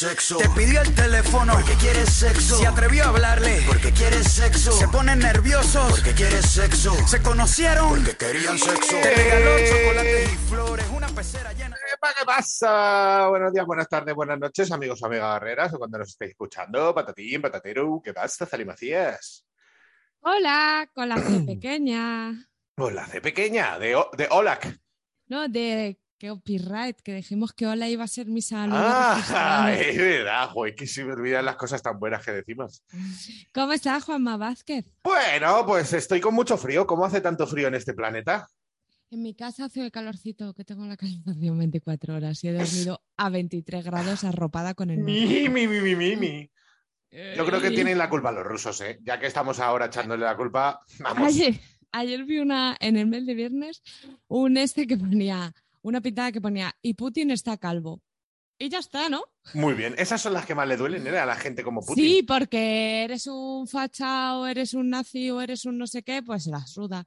Sexo. Te pidió el teléfono porque quiere sexo. Se atrevió a hablarle porque quiere sexo. Se ponen nerviosos porque quiere sexo. Se conocieron porque querían sexo. Te regaló chocolates y flores. Una pecera llena. Epa, ¿Qué pasa? Buenos días, buenas tardes, buenas noches, amigos, amigas guerreras, o cuando nos estéis escuchando, patatín, patatero, ¿qué pasa, Zali Macías? Hola, con la C pequeña. Hola, C pequeña, de, O- de Olac. No, de copyright, que dijimos que hola iba a ser mi salud. Ah, es verdad, joder, que se me olvidan las cosas tan buenas que decimos. ¿Cómo está Juanma Vázquez? Bueno, pues estoy con mucho frío. ¿Cómo hace tanto frío en este planeta? En mi casa hace el calorcito que tengo la calefacción 24 horas y he dormido a 23 grados arropada con el Mi, mi, mi, mi, mi. Yo creo que tienen la culpa los rusos, ¿eh? Ya que estamos ahora echándole la culpa, vamos. Ayer, ayer vi una en el mes de viernes un este que ponía una pintada que ponía y Putin está calvo. Y ya está, ¿no? Muy bien. Esas son las que más le duelen, ¿eh? A la gente como Putin. Sí, porque eres un facha o eres un nazi o eres un no sé qué, pues la suda.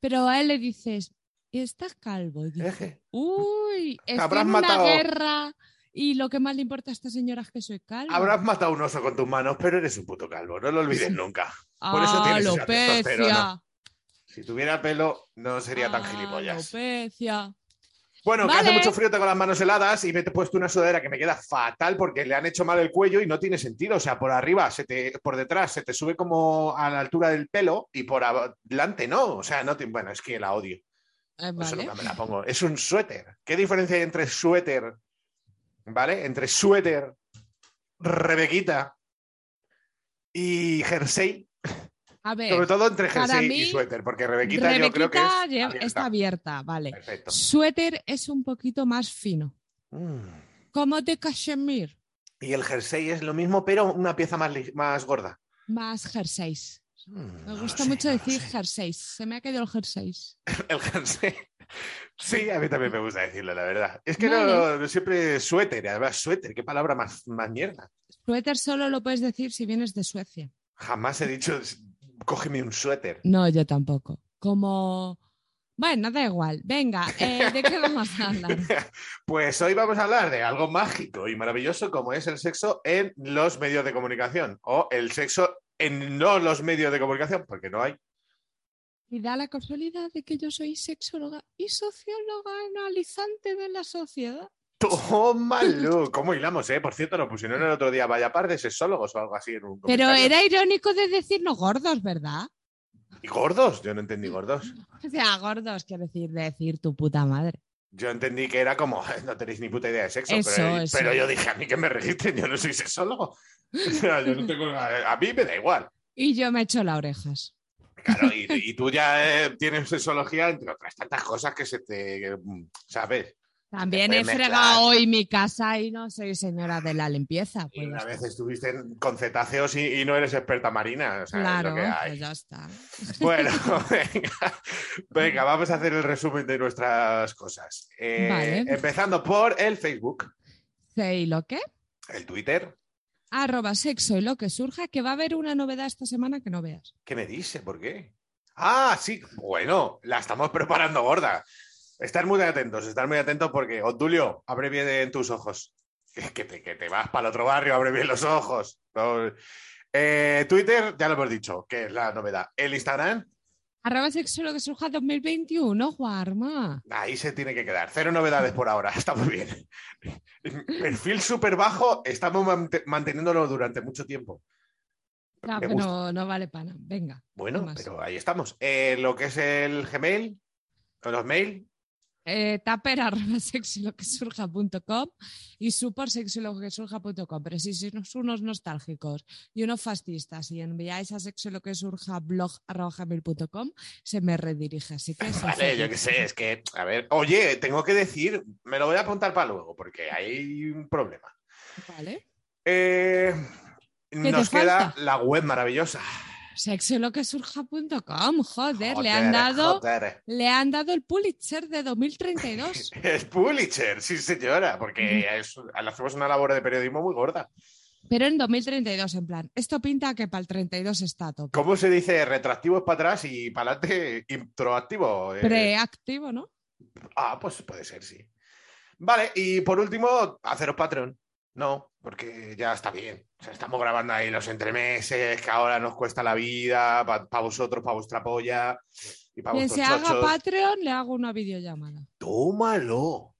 Pero a él le dices, estás calvo. Y dice, uy, habrás en una guerra y lo que más le importa a esta señora es que soy calvo. Habrás matado un oso con tus manos, pero eres un puto calvo, no lo olvides nunca. Por eso tienes esa testosterona. alopecia. Si tuviera pelo, no sería tan Ah, gilipollas. Alopecia. Bueno, que hace Vale. mucho frío, tengo las manos heladas y me he puesto una sudadera que me queda fatal porque le han hecho mal el cuello y no tiene sentido. O sea, por arriba, se te, por detrás, se te sube como a la altura del pelo y por adelante no. O sea, no te- bueno, es que la odio. Eh, Por eso vale. nunca me la pongo. Es un suéter. ¿Qué diferencia hay entre suéter, ¿vale? Entre suéter, rebequita y jersey. A ver, Sobre todo entre jersey y suéter, porque rebequita, yo creo que es abierta. está abierta, vale. Perfecto. Suéter es un poquito más fino, Mm. como de cachemir, Y el jersey es lo mismo, pero una pieza más, más gorda. más jerseys. Mm, Me no gusta sé, mucho no decir jerseys. Se me ha caído el jerseys. El jersey. Sí, a mí también me gusta decirlo, la verdad. Es que no, Vale. no siempre suéter, además suéter, qué palabra más, más mierda. Suéter solo lo puedes decir si vienes de Suecia. Jamás he dicho, cógeme un suéter. No, yo tampoco. Como... Bueno, da igual. Venga, eh, ¿de qué vamos a hablar? Pues hoy vamos a hablar de algo mágico y maravilloso como es el sexo en los medios de comunicación o el sexo en no los medios de comunicación, porque no hay. Y da la casualidad de que yo soy sexóloga y socióloga analizante de la sociedad. Tómalo. ¿Cómo hilamos, eh? Por cierto, nos pusieron el otro día vaya par de sexólogos o algo así en un Pero era irónico de decirnos gordos, ¿verdad? ¿Y gordos? Yo no entendí gordos. O sea, gordos quiere decir decir tu puta madre. Yo entendí que era como, no tenéis ni puta idea de sexo, Eso, pero, eso. pero yo dije, a mí que me registren, yo no soy sexólogo. O sea, yo no tengo, a, a mí me da igual. Y yo me echo las orejas. Claro, y, y tú ya eh, tienes sexología, entre otras tantas cosas que se te, que, mm, ¿sabes? También he fregado hoy mi casa y no soy señora de la limpieza. Y Pues una vez estuviste con cetáceos y, y no eres experta marina, o sea, es Claro, lo que hay. pues ya está. Bueno, venga, venga, vamos a hacer el resumen de nuestras cosas. Eh, Vale. Empezando por el Facebook, ¿Sí, ¿Y lo qué? el Twitter, arroba sexo y lo que surja, que va a haber una novedad esta semana que no veas. ¿Qué me dice? ¿Por qué? Ah, sí. Bueno, la estamos preparando gorda. Estar muy atentos, estar muy atentos porque, Otulio, abre bien en tus ojos. Que, que te, que te vas para el otro barrio, abre bien los ojos. No. Eh, Twitter, ya lo hemos dicho, que es la novedad. El Instagram, Arroba sexo lo que surja 2021, Juarma. ahí se tiene que quedar. Cero novedades por ahora, está muy bien. Perfil súper bajo, estamos mant- manteniéndolo durante mucho tiempo. Me pero gusta. no, no vale pana. Venga. Bueno, pero ahí estamos. Eh, lo que es el Gmail, los mail, Eh, taper arroba sexo y lo que surja.com y super sexo y lo que surja.com. Pero si sois unos nostálgicos y unos fascistas y enviáis a sexo y lo que surja blog se me redirige. Así que Vale, yo qué sé, es que, a ver, oye, tengo que decir, me lo voy a apuntar para luego, porque hay un problema. Vale. Eh, nos queda falta? la web maravillosa. Sexo y lo que surja.com. Joder, le Joder, han dado. joder. Le han dado el Pulitzer de 2032. Es Pulitzer, sí señora, porque es- hacemos una labor de periodismo muy gorda. Pero en 2032, en plan, esto pinta que para el 32 está a tope. ¿Cómo se dice? Retroactivo es para atrás y para adelante introactivo. eh. Preactivo, ¿no? Ah, pues puede ser, sí. Vale, y por último, haceros Patreon. No, porque ya está bien. O sea, estamos grabando ahí los entremeses, que ahora nos cuesta la vida, para vosotros, para vuestra polla y para Quien se haga chochos. Patreon, le hago una videollamada. Tómalo.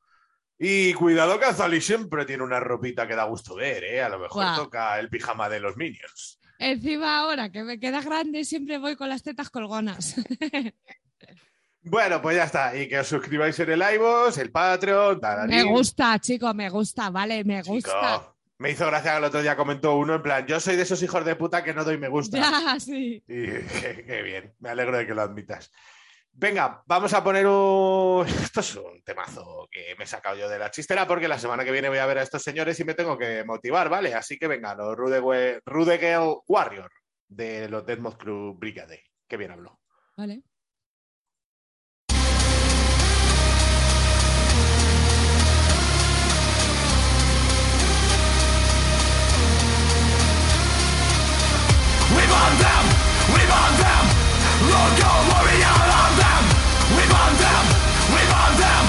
Y cuidado que Azali siempre tiene una ropita que da gusto ver, ¿eh? A lo mejor Guau. toca el pijama de los Minions. Encima ahora que me queda grande, siempre voy con las tetas colgonas. Bueno, pues ya está. Y que os suscribáis en el iVoox, el Patreon, me gusta, chico, me gusta, vale, me Chico, gusta. Me hizo gracia que el otro día comentó uno en plan, yo soy de esos hijos de puta que no doy me gusta. Ya, sí. Y qué, bien, me alegro de que lo admitas. Venga, vamos a poner un... Esto es un temazo que me he sacado yo de la chistera porque la semana que viene voy a ver a estos señores y me tengo que motivar, ¿vale? Así que venga, los Rude, Girl Warrior de los Deadmouth Crew Brigade. Qué bien hablo. Vale. Want them, we want them. Logo warrior on them. We want them, we want them.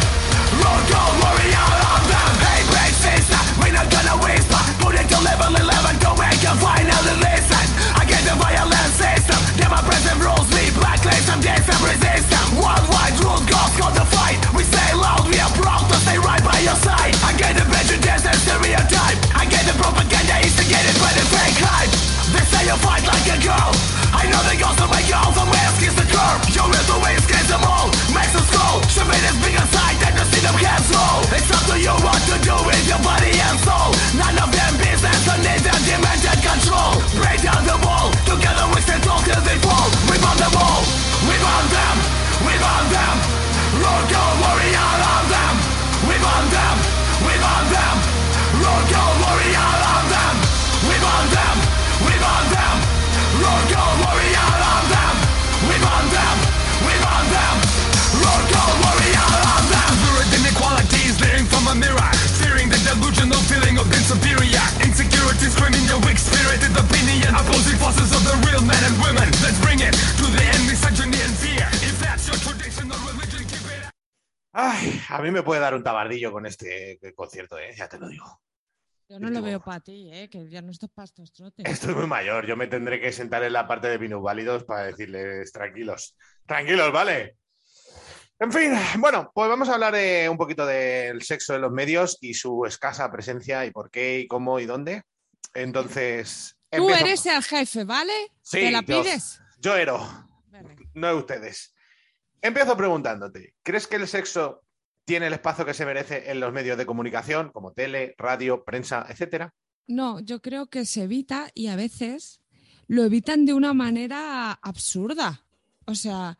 Logo warrior on them. Hey, big sister, we're not gonna whisper. Put it to level 11 to make you finally listen. Against the violent system, democracy rules me. Black lives and some resistance. Worldwide rules, gods got the fight. We stay loud, we are proud to stay right by your side. Against the prejudice and stereotype. Against the propaganda instigated by the fake hype. They say you fight like a girl. I know they to my girl, the mask is the curve. Your little way scares them all. Makes us cold. Should be this big aside and to see them roll. It's up to you what to do with your body and soul. None of them business and need their demented control. Break down the wall. Together we stand tall till they fall. We want them all. We want them. We want them. Road go warrior on them. We want them. We want them. Road go warrior on them. Opposing forces of the real men and women Let's bring it to the end, misogyny and fear If that's your traditional religion, keep it Ay, a mí me puede dar un tabardillo con este concierto, ¿eh? Ya te lo digo. Yo no lo veo para ti, ¿eh? que ya no estás para estos trotes. Estoy muy mayor, yo me tendré que sentar en la parte de minusválidos para decirles tranquilos, tranquilos, ¿vale? En fin, bueno, pues vamos a hablar de un poquito del sexo en los medios y su escasa presencia y por qué y cómo y dónde. Entonces, Tú empiezo. eres el jefe, ¿vale? Sí, ¿Te la pides? Yo ero, Vale. no ustedes. Empiezo preguntándote, ¿crees que el sexo tiene el espacio que se merece en los medios de comunicación, como tele, radio, prensa, etcétera? No, yo creo que se evita y a veces lo evitan de una manera absurda. O sea,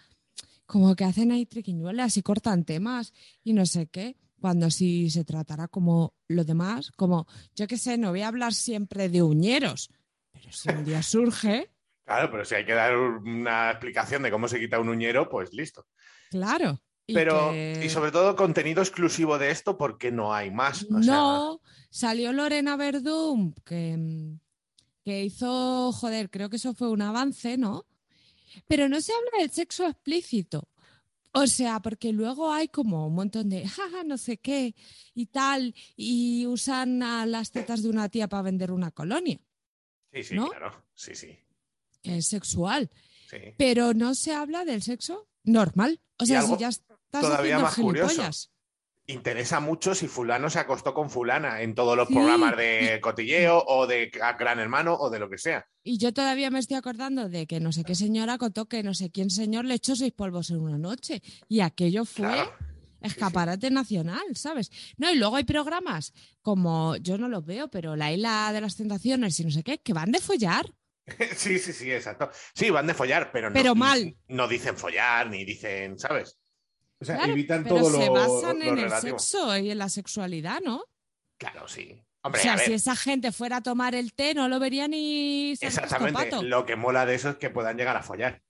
como que hacen ahí triquiñuelas y cortan temas y no sé qué. Cuando si se tratará como lo demás, como yo qué sé, no voy a hablar siempre de uñeros, pero si un día surge, Claro, pero si hay que dar una explicación de cómo se quita un uñero, pues listo. claro. y Pero, que- y sobre todo, contenido exclusivo de esto, porque no hay más. O sea, no, salió Lorena Verdún, que, que hizo, joder, creo que eso fue un avance, ¿no? Pero no se habla del sexo explícito. O sea, porque luego hay como un montón de, jaja, no sé qué y tal, y usan a las tetas de una tía para vender una colonia, Sí, sí, ¿no? claro. Sí, sí. es sexual. sí. Pero no se habla del sexo normal. O sea, si ya estás todavía haciendo más curioso. Interesa mucho si fulano se acostó con fulana en todos los Sí. programas de cotilleo o de Gran Hermano o de lo que sea. Y yo todavía me estoy acordando de que no sé qué señora contó que no sé quién señor le echó seis polvos en una noche. Y aquello fue Claro. Escaparate nacional, ¿sabes? No, y luego hay programas como, yo no los veo, pero La Isla de las Tentaciones y no sé qué, que van de follar. Sí, sí, sí, exacto. Sí, van de follar, pero no, Pero mal. no dicen follar ni dicen, ¿sabes? O sea, Claro, evitan pero todo se lo, basan lo en el sexo y en la sexualidad, ¿no? Claro, sí. O sea, a ver, si esa gente fuera a tomar el té, no lo vería ni exactamente. Lo que mola de eso es que puedan llegar a follar.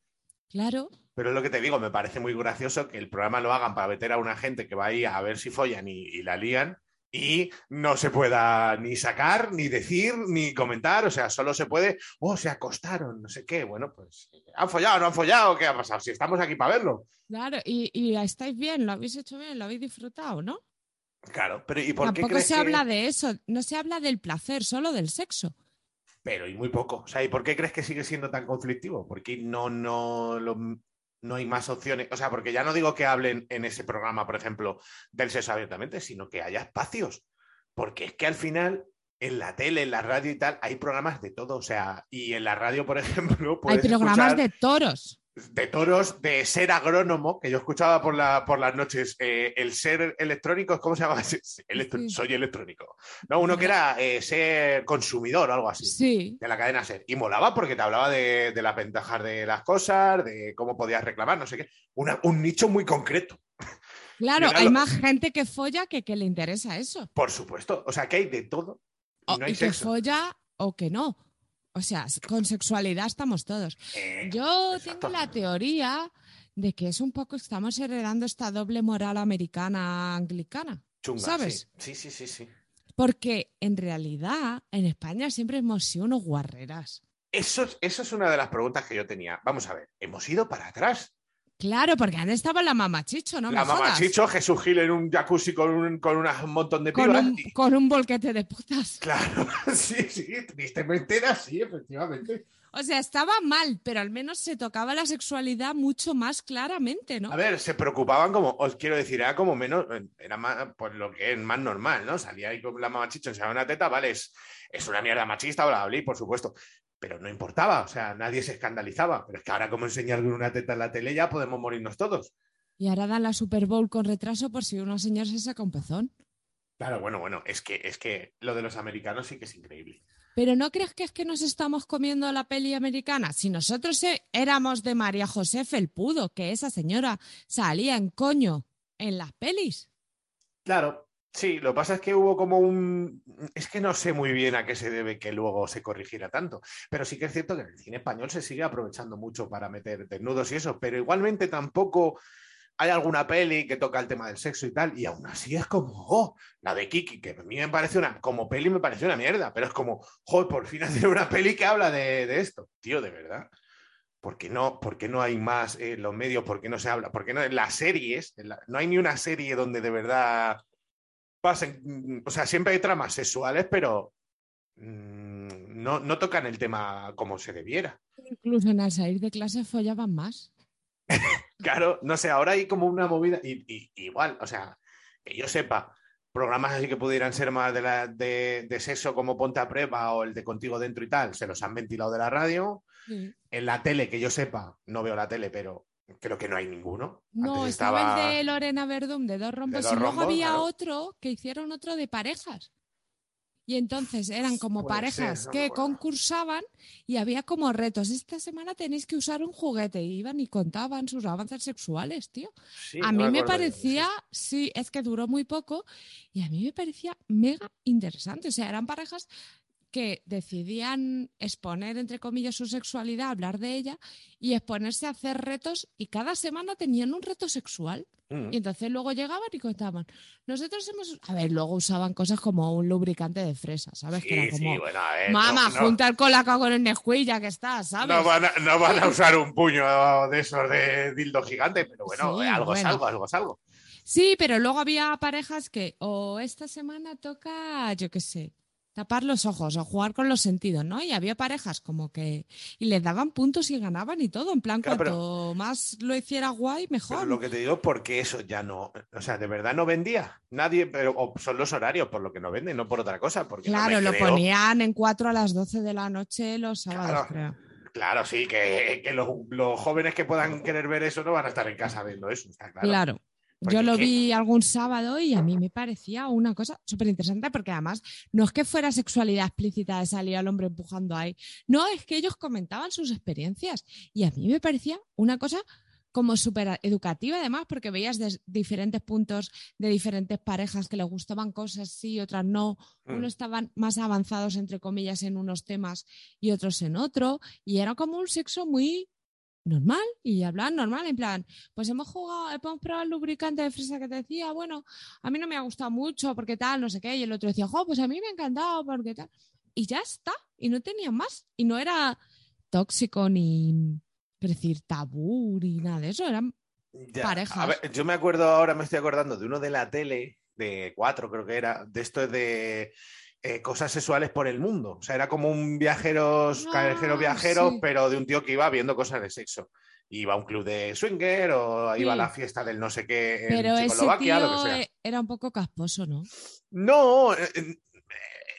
Claro. Pero es lo que te digo, me parece muy gracioso que el programa lo hagan para meter a una gente que va ahí a ver si follan y, y la lían y no se pueda ni sacar, ni decir, ni comentar. O sea, solo se puede, oh, se acostaron, no sé qué. Bueno, pues, ¿han follado no han follado? ¿Qué ha pasado? Si estamos aquí para verlo. Claro, y, y estáis bien, lo habéis hecho bien, lo habéis disfrutado, ¿no? Claro, pero ¿y por qué Tampoco crees se que- habla de eso, no se habla del placer, solo del sexo. Pero y muy poco. O sea, ¿y por qué crees que sigue siendo tan conflictivo? Porque no, no, lo- no hay más opciones. O sea, porque ya no digo que hablen en ese programa, por ejemplo, del sexo abiertamente, sino que haya espacios. Porque es que al final, en la tele, en la radio y tal, hay programas de todo. O sea, y en la radio, por ejemplo, Hay programas escuchar de toros. De toros, de ser agrónomo, que yo escuchaba por, la, por las noches, eh, el ser electrónico, ¿cómo se llama? Electro-. Soy electrónico. No, uno que era eh, ser consumidor o algo así Sí, de la cadena SER. Y molaba porque te hablaba de, de las ventajas de las cosas, de cómo podías reclamar, no sé qué. Una- un nicho muy concreto, claro, hay lo- más gente que folla que que le interesa eso. por supuesto. O sea, que hay de todo y O- no hay y que folla o que no. O sea, con sexualidad estamos todos. Eh, Yo exacto. tengo la teoría de que es un poco, estamos heredando esta doble moral americana anglicana. chunga, ¿sabes? Sí, sí, sí, sí. sí. Porque en realidad en España siempre hemos sido unos guarreras. Eso, es- eso es una de las preguntas que yo tenía. Vamos a ver, hemos ido para atrás. Claro, porque antes estaba la mamachicho, ¿no? la me jodas. mamá Chicho, Jesús Gil en un jacuzzi con un, con una- un montón de con pibas. un, y- con un bolquete de putas. Claro, sí, sí, tristemente era así, efectivamente. O sea, estaba mal, pero al menos se tocaba la sexualidad mucho más claramente, ¿no? A ver, se preocupaban como, os quiero decir, era como menos, era más, pues lo que es más normal, ¿no? Salía ahí con la mamá chicho, enseñaba una teta, vale, es, es una mierda machista, bla, bla, bla, por supuesto. Pero no importaba, o sea, nadie se escandalizaba. Pero es que ahora, como enseñar una teta en la tele, ya podemos morirnos todos. Y ahora dan la Super Bowl con retraso por si una señora se saca un pezón. Claro, bueno, bueno, es que, es que lo de los americanos sí que es increíble. Pero ¿no crees que es que nos estamos comiendo la peli americana? Si nosotros eh, éramos de María José Felpudo, que esa señora salía en coño en las pelis. Claro, sí, lo que pasa es que hubo como un... Es que no sé muy bien a qué se debe que luego se corrigiera tanto, pero sí que es cierto que en el cine español se sigue aprovechando mucho para meter desnudos y eso, pero igualmente tampoco hay alguna peli que toca el tema del sexo y tal, y aún así es como, oh, la de Kiki, que a mí me parece una, como peli me parece una mierda, pero es como, joder, por fin hacer una peli que habla de, esto, tío, de verdad. ¿Por qué no, por qué no hay más en los medios? ¿Por qué no se habla? ¿Por qué no en las series? no hay ni una serie donde de verdad pasen. mm, O sea, siempre hay tramas sexuales, pero mm, no, no tocan el tema como se debiera. Incluso en al salir de clase follaban más. Claro, no sé, ahora hay como una movida. Y, y- igual, o sea, que yo sepa, programas así que pudieran ser más de, la, de, de sexo como Ponte a Prueba o el de Contigo Dentro y tal, se los han ventilado de la radio. En la tele, que yo sepa, no veo la tele, pero creo que no hay ninguno. No, Antes estaba el de Lorena Verdum, de dos rombos. dos y luego rombos, había claro. otro que hicieron otro de parejas. Y entonces eran como Puede parejas ser, no me que concursaban y había como retos. Esta semana tenéis que usar un juguete. Y iban y contaban sus avances sexuales, tío. Sí, a no mí me parecía, sí, es que duró muy poco. Y a mí me parecía mega interesante. O sea, eran parejas que decidían exponer, entre comillas, su sexualidad, hablar de ella y exponerse a hacer retos y cada semana tenían un reto sexual. Mm. Y entonces luego llegaban y contaban, nosotros hemos... A ver, luego usaban cosas como un lubricante de fresa, ¿sabes? que era Sí, sí, como, bueno, a ver, mamá, no, no- junta el colacao con el Nesquik ya que está, ¿sabes? No van, a, no van a usar un puño de esos de dildo gigante, pero bueno, Sí, algo es bueno. algo, algo es algo. Sí, pero luego había parejas que o esta semana toca, yo qué sé, tapar los ojos o jugar con los sentidos, ¿no? Y había parejas como que y les daban puntos y ganaban y todo, en plan Claro, pero- cuanto más lo hiciera guay, mejor. Pero lo que te digo, porque eso ya no, o sea, de verdad no vendía. Nadie, pero o son los horarios por lo que no venden, no por otra cosa. Porque no Claro, me lo creo- ponían en 4 a las 12 de la noche los sábados, Claro. creo. Claro, sí, que, que los, los jóvenes que puedan querer ver eso no van a estar en casa viendo eso, está claro. Claro. Porque Yo lo vi algún sábado y a mí me parecía una cosa súper interesante porque además no es que fuera sexualidad explícita de salir al hombre empujando ahí, no, es que ellos comentaban sus experiencias y a mí me parecía una cosa como súper educativa además porque veías de diferentes puntos de diferentes parejas que les gustaban cosas sí, otras no, Mm. unos estaban más avanzados entre comillas en unos temas y otros en otro y era como un sexo muy normal y hablaban normal en plan pues hemos jugado, hemos probado el lubricante de fresa que te decía, bueno, a mí no me ha gustado mucho porque tal, no sé qué, y el otro decía, jo, pues a mí me ha encantado porque tal. Y ya está, y no tenía más, y no era tóxico ni, decir, tabú ni nada de eso, eran Ya, parejas. a ver, yo me acuerdo ahora, me estoy acordando de uno de la tele, de cuatro creo que era, de esto de eh, cosas sexuales por el mundo. O sea, era como un viajero, Ah, callejeros viajero, sí. pero de un tío que iba viendo cosas de sexo. Iba a un club de swinger o iba a la fiesta del no sé qué en Pero ese Checoslovaquia, lo que tío sea. eh, era un poco casposo, ¿no? No, eh,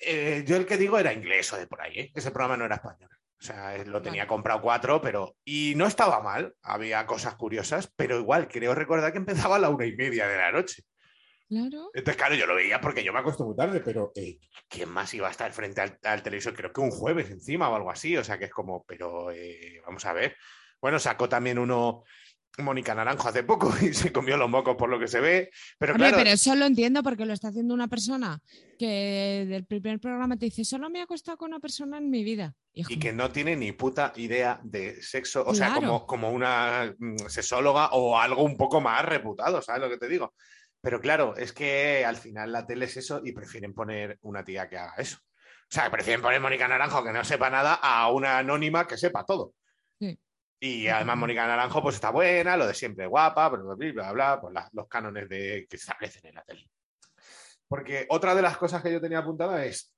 eh, yo el que digo era inglés o de por ahí, ¿eh? ese programa no era español. O sea, lo tenía Vale. comprado cuatro, pero. Y no estaba mal, había cosas curiosas, pero igual creo recordar que empezaba a la una y media de la noche. Claro. Entonces, claro, yo lo veía porque yo me acuesto muy tarde, pero eh, ¿quién más iba a estar frente al, al televisor? Creo que un jueves encima o algo así, o sea que es como, pero eh, vamos a ver. Bueno, sacó también uno Mónica Naranjo hace poco y se comió los mocos por lo que se ve, pero Hombre, claro, pero eso lo entiendo porque lo está haciendo una persona que del primer programa te dice, solo me he acostado con una persona en mi vida. Y, que no tiene ni puta idea de sexo, o sea, como, como una mm, sexóloga o algo un poco más reputado, ¿sabes lo que te digo? Pero claro, es que al final la tele es eso y prefieren poner una tía que haga eso. O sea, prefieren poner Mónica Naranjo que no sepa nada a una anónima que sepa todo. Sí. Y además Mónica Naranjo pues está buena, lo de siempre guapa, bla, bla, bla, bla, bla, pues la- los cánones de, que establecen en la tele. Porque otra de las cosas que yo tenía apuntada es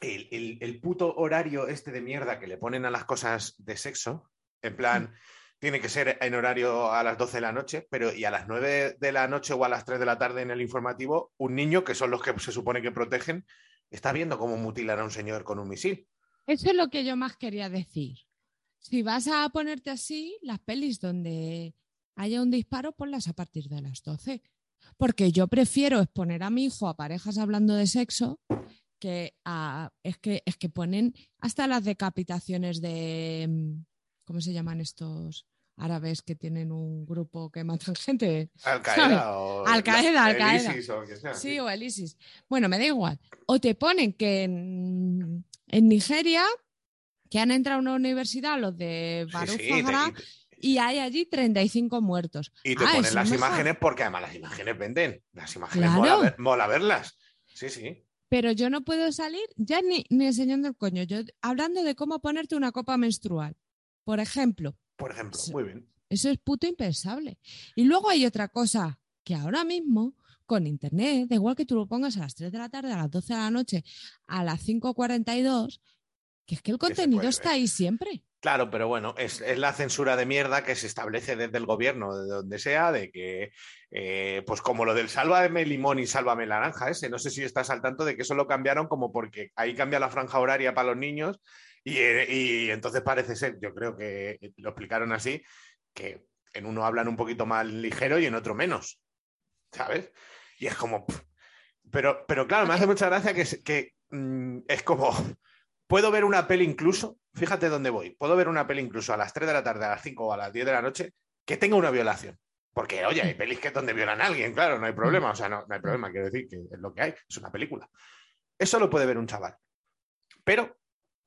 el, el- el puto horario este de mierda que le ponen a las cosas de sexo. En plan, tiene que ser en horario a las 12 de la noche, pero y a las 9 de la noche o a las 3 de la tarde en el informativo, un niño, que son los que se supone que protegen, está viendo cómo mutilar a un señor con un misil. Eso es lo que yo más quería decir. Si vas a ponerte así, las pelis donde haya un disparo, ponlas a partir de las 12. Porque yo prefiero exponer a mi hijo a parejas hablando de sexo que a. Es que, es que ponen hasta las decapitaciones de. mm, ¿Cómo se llaman estos árabes que tienen un grupo que matan gente? Al Qaeda o Al Qaeda, Al Qaeda. ISIS o quien sea, Sí, o el ISIS. Bueno, me da igual. O te ponen que en, en Nigeria, que han entrado a una universidad los de Sí, sí, y te- hay allí 35 muertos. Y te Ah, ponen las mejor. imágenes porque además las imágenes venden. Las imágenes Claro. mola, ver- mola verlas. Sí, sí. Pero yo no puedo salir ya ni, ni enseñando el coño, yo hablando de cómo ponerte una copa menstrual. Por ejemplo, Por ejemplo, Sí. muy bien. eso es puto impensable. Y luego hay otra cosa que ahora mismo con internet, da igual que tú lo pongas a las 3 de la tarde, a las 12 de la noche, a las 5.42, que es que el contenido está ver. ahí siempre. Claro, pero bueno, es, es la censura de mierda que se establece desde el gobierno, de donde sea, de que, eh, pues como lo del sálvame limón y sálvame naranja, ese, no sé si estás al tanto de que eso lo cambiaron como porque ahí cambia la franja horaria para los niños y, eh, y entonces parece ser, yo creo que lo explicaron así, que en uno hablan un poquito más ligero y en otro menos, ¿sabes? Y es como... Pero, pero claro, me hace mucha gracia que, es- que mm, es como puedo ver una peli incluso, fíjate dónde voy, puedo ver una peli incluso a las 3 de la tarde, a las 5 o a las 10 de la noche que tenga una violación. Porque, oye, hay pelis que es donde violan a alguien, claro, no hay problema, o sea, no, no hay problema, quiero decir que es lo que hay, es una película. Eso lo puede ver un chaval. Pero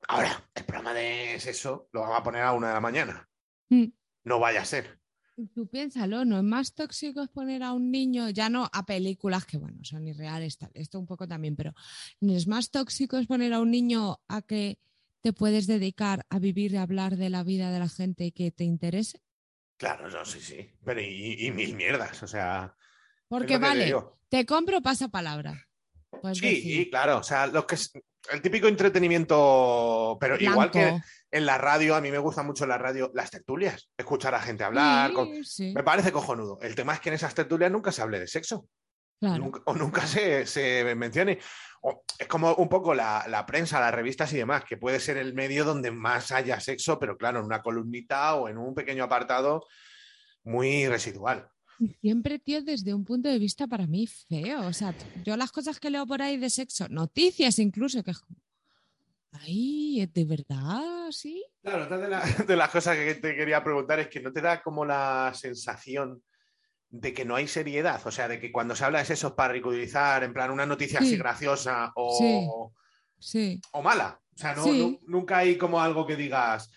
ahora, el programa de sexo lo vamos a poner a una de la mañana. Mm. No vaya a ser. Tú piénsalo, ¿no es más tóxico exponer a un niño, ya no a películas que, bueno, son irreales, tal, esto un poco también, pero ¿no es más tóxico exponer a un niño a que te puedes dedicar a vivir y hablar de la vida de la gente que te interese? Claro, no, sí, sí. Pero y, y mil mierdas, o sea. es Porque vale, te compro pasapalabra. Sí, claro, o sea, lo que es el típico entretenimiento, pero igual que en la radio, a mí me gusta mucho en la radio las tertulias, escuchar a gente hablar, con- me parece cojonudo. El tema es que en esas tertulias nunca se hable de sexo. claro. Nunca- o nunca se, se mencione. O es como un poco la, la prensa, las revistas y demás, que puede ser el medio donde más haya sexo, pero claro, en una columnita o en un pequeño apartado muy residual. Siempre, tío, desde un punto de vista para mí feo. O sea, yo las cosas que leo por ahí de sexo, noticias incluso, que es como, ay, ¿es de verdad? ¿Sí? Claro, otra de, la- de las cosas que te quería preguntar es que no te da como la sensación de que no hay seriedad, o sea, de que cuando se habla de sexo es para ridiculizar, en plan una noticia Sí. así graciosa o, Sí. Sí. o mala. O sea, no, nunca hay como algo que digas,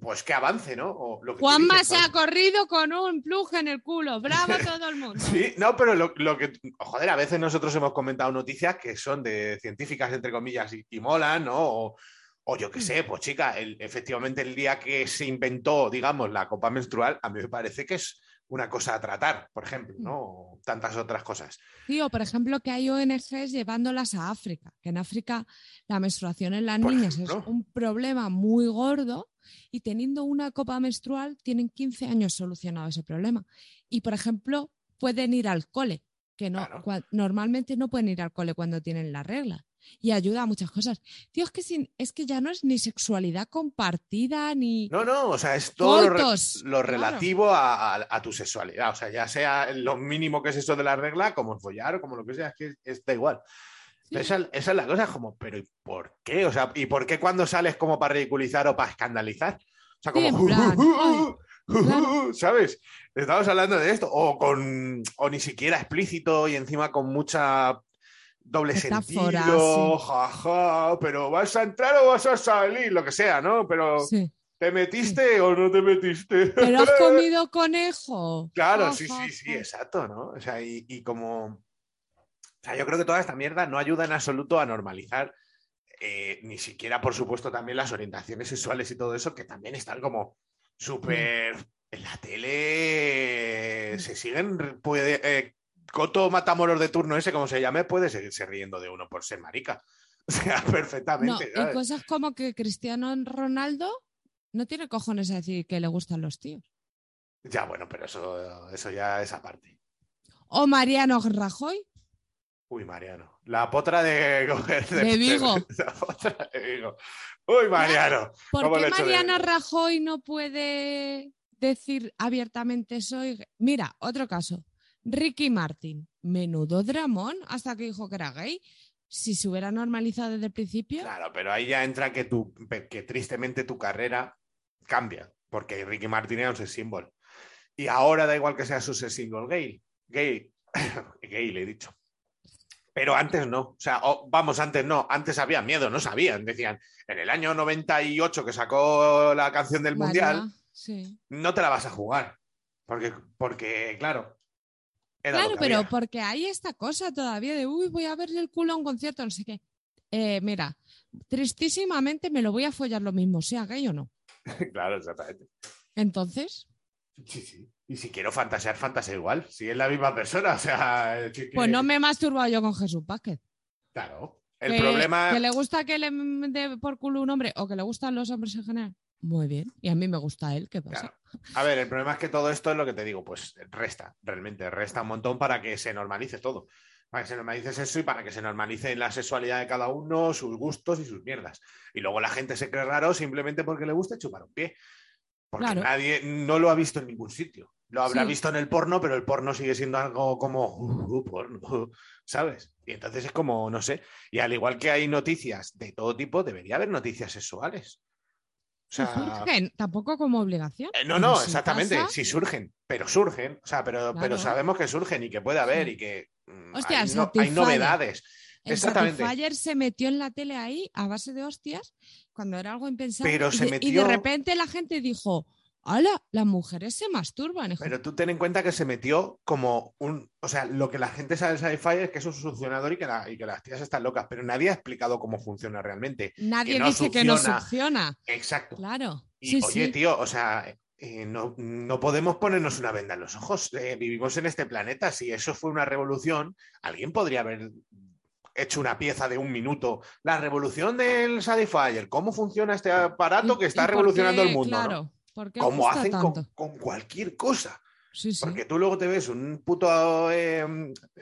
pues que avance, ¿no? O lo que tú Juanma dices, se ha corrido con un plug en el culo. ¡Bravo todo el mundo! Sí, no, pero lo, lo que, joder, a veces nosotros hemos comentado noticias que son de científicas, entre comillas, y, y molan, ¿no? O, o yo qué sé, pues chica, el- efectivamente el día que se inventó, digamos, la copa menstrual, a mí me parece que es una cosa a tratar, por ejemplo, ¿no? O tantas otras cosas. Tío, por ejemplo, que hay ONGs llevándolas a África, que en África la menstruación en las Por niñas ejemplo. es un problema muy gordo y teniendo una copa menstrual tienen 15 años solucionado ese problema. Y, por ejemplo, pueden ir al cole, que no, Claro. normalmente no pueden ir al cole cuando tienen la regla. Y ayuda a muchas cosas. Tío, es que, sin- es que ya no es ni sexualidad compartida, ni... No, no, o sea, es todo lo, re- lo claro. relativo a, a- a tu sexualidad. O sea, ya sea lo mínimo que es eso de la regla, como follar o como lo que sea, es que es, da igual. Sí. Esa, esa es la cosa, es como, pero ¿y por qué? O sea, ¿y por qué cuando sales como para ridiculizar o para escandalizar? O sea, como, plan. ¿sabes? Estamos hablando de esto, o con, o ni siquiera explícito y encima con mucha doble sentido, jaja, pero ¿vas a entrar o vas a salir? Lo que sea, ¿no? Pero Sí. ¿te metiste o no te metiste? Pero has comido conejo. Claro, Ja, sí, ja, sí, sí, exacto, ¿no? O sea, y, y como. O sea, yo creo que toda esta mierda no ayuda en absoluto a normalizar, eh, ni siquiera, por supuesto, también las orientaciones sexuales y todo eso, que también están como súper. En la tele se siguen. Puede, eh, Coto Matamoros de turno ese, como se llame, puede seguirse riendo de uno por ser marica. O sea, No, perfectamente. y ¿sabes? cosas como que Cristiano Ronaldo no tiene cojones a decir que le gustan los tíos. Ya, bueno, pero eso, eso ya es aparte. O Mariano Rajoy. Uy, Mariano. La potra de coger De Vigo. La potra de Vigo. Uy, Mariano. ¿Por ¿Cómo qué de menos? Rajoy no puede decir abiertamente soy? Mira, otro caso. Ricky Martin. Menudo dramón hasta que dijo que era gay. Si se hubiera normalizado desde el principio. Claro, pero ahí ya entra que, tu, que tristemente tu carrera cambia, porque Ricky Martin era un sex symbol. Y ahora da igual que sea su sex symbol gay. Gay, gay le he dicho. Pero antes no, o sea, vamos, antes no, antes había miedo, no sabían. Decían, en el año 98 que sacó la canción del María, Mundial, Sí. no te la vas a jugar. Porque, porque claro. Claro, pero había. porque hay esta cosa todavía de, uy, voy a verle el culo a un concierto, no sé qué. Eh, mira, tristísimamente me lo voy a follar lo mismo, sea gay o no. claro, exactamente. Entonces, Sí, sí. Y si quiero fantasear, fantaseo igual. Si es la misma persona, o sea. que- pues no me he masturbado yo con Jesús Vázquez. Claro. El que, problema. que le gusta que le dé por culo un hombre o que le gustan los hombres en general. Muy bien. Y a mí me gusta él, ¿qué pasa? Claro. A ver, el problema es que todo esto es lo que te digo, pues resta, realmente, resta un montón para que se normalice todo. Para que se normalice eso y para que se normalice la sexualidad de cada uno, sus gustos y sus mierdas. Y luego la gente se cree raro simplemente porque le gusta chupar un pie. Porque Claro. nadie no lo ha visto en ningún sitio. Lo habrá Sí. visto en el porno, pero el porno sigue siendo algo como uh, uh, porno, ¿sabes? Y entonces es como, no sé. Y al igual que hay noticias de todo tipo, debería haber noticias sexuales. O sea, surgen, tampoco como obligación. eh, no, no, si exactamente, pasa- sí surgen, pero surgen, o sea, pero, pero sabemos que surgen y que puede haber Sí. y que mm, Hostia, hay, no- hay Satisfyer. novedades. El Exactamente. Satisfyer se metió en la tele ahí a base de hostias cuando era algo impensable. Pero y, se de repente la gente dijo, ¡Hala! Las mujeres se masturban. hijo". Pero tú ten en cuenta que se metió como un. O sea, lo que la gente sabe de Sci-Fi es que es un succionador y que, la- y que las tías están locas, pero nadie ha explicado cómo funciona realmente. Nadie no dice que no succiona. Exacto. Claro. Y sí, oye, sí. tío, o sea, eh, no, no podemos ponernos una venda en los ojos. Eh, vivimos en este planeta. Si eso fue una revolución, alguien podría haber hecho una pieza de un minuto. La revolución del Satisfyer, cómo funciona este aparato ¿Y- que está revolucionando qué? el mundo. ¿no? Claro. ¿Por qué Como hacen con, cualquier cosa. Sí, sí. Porque tú luego te ves un puto eh,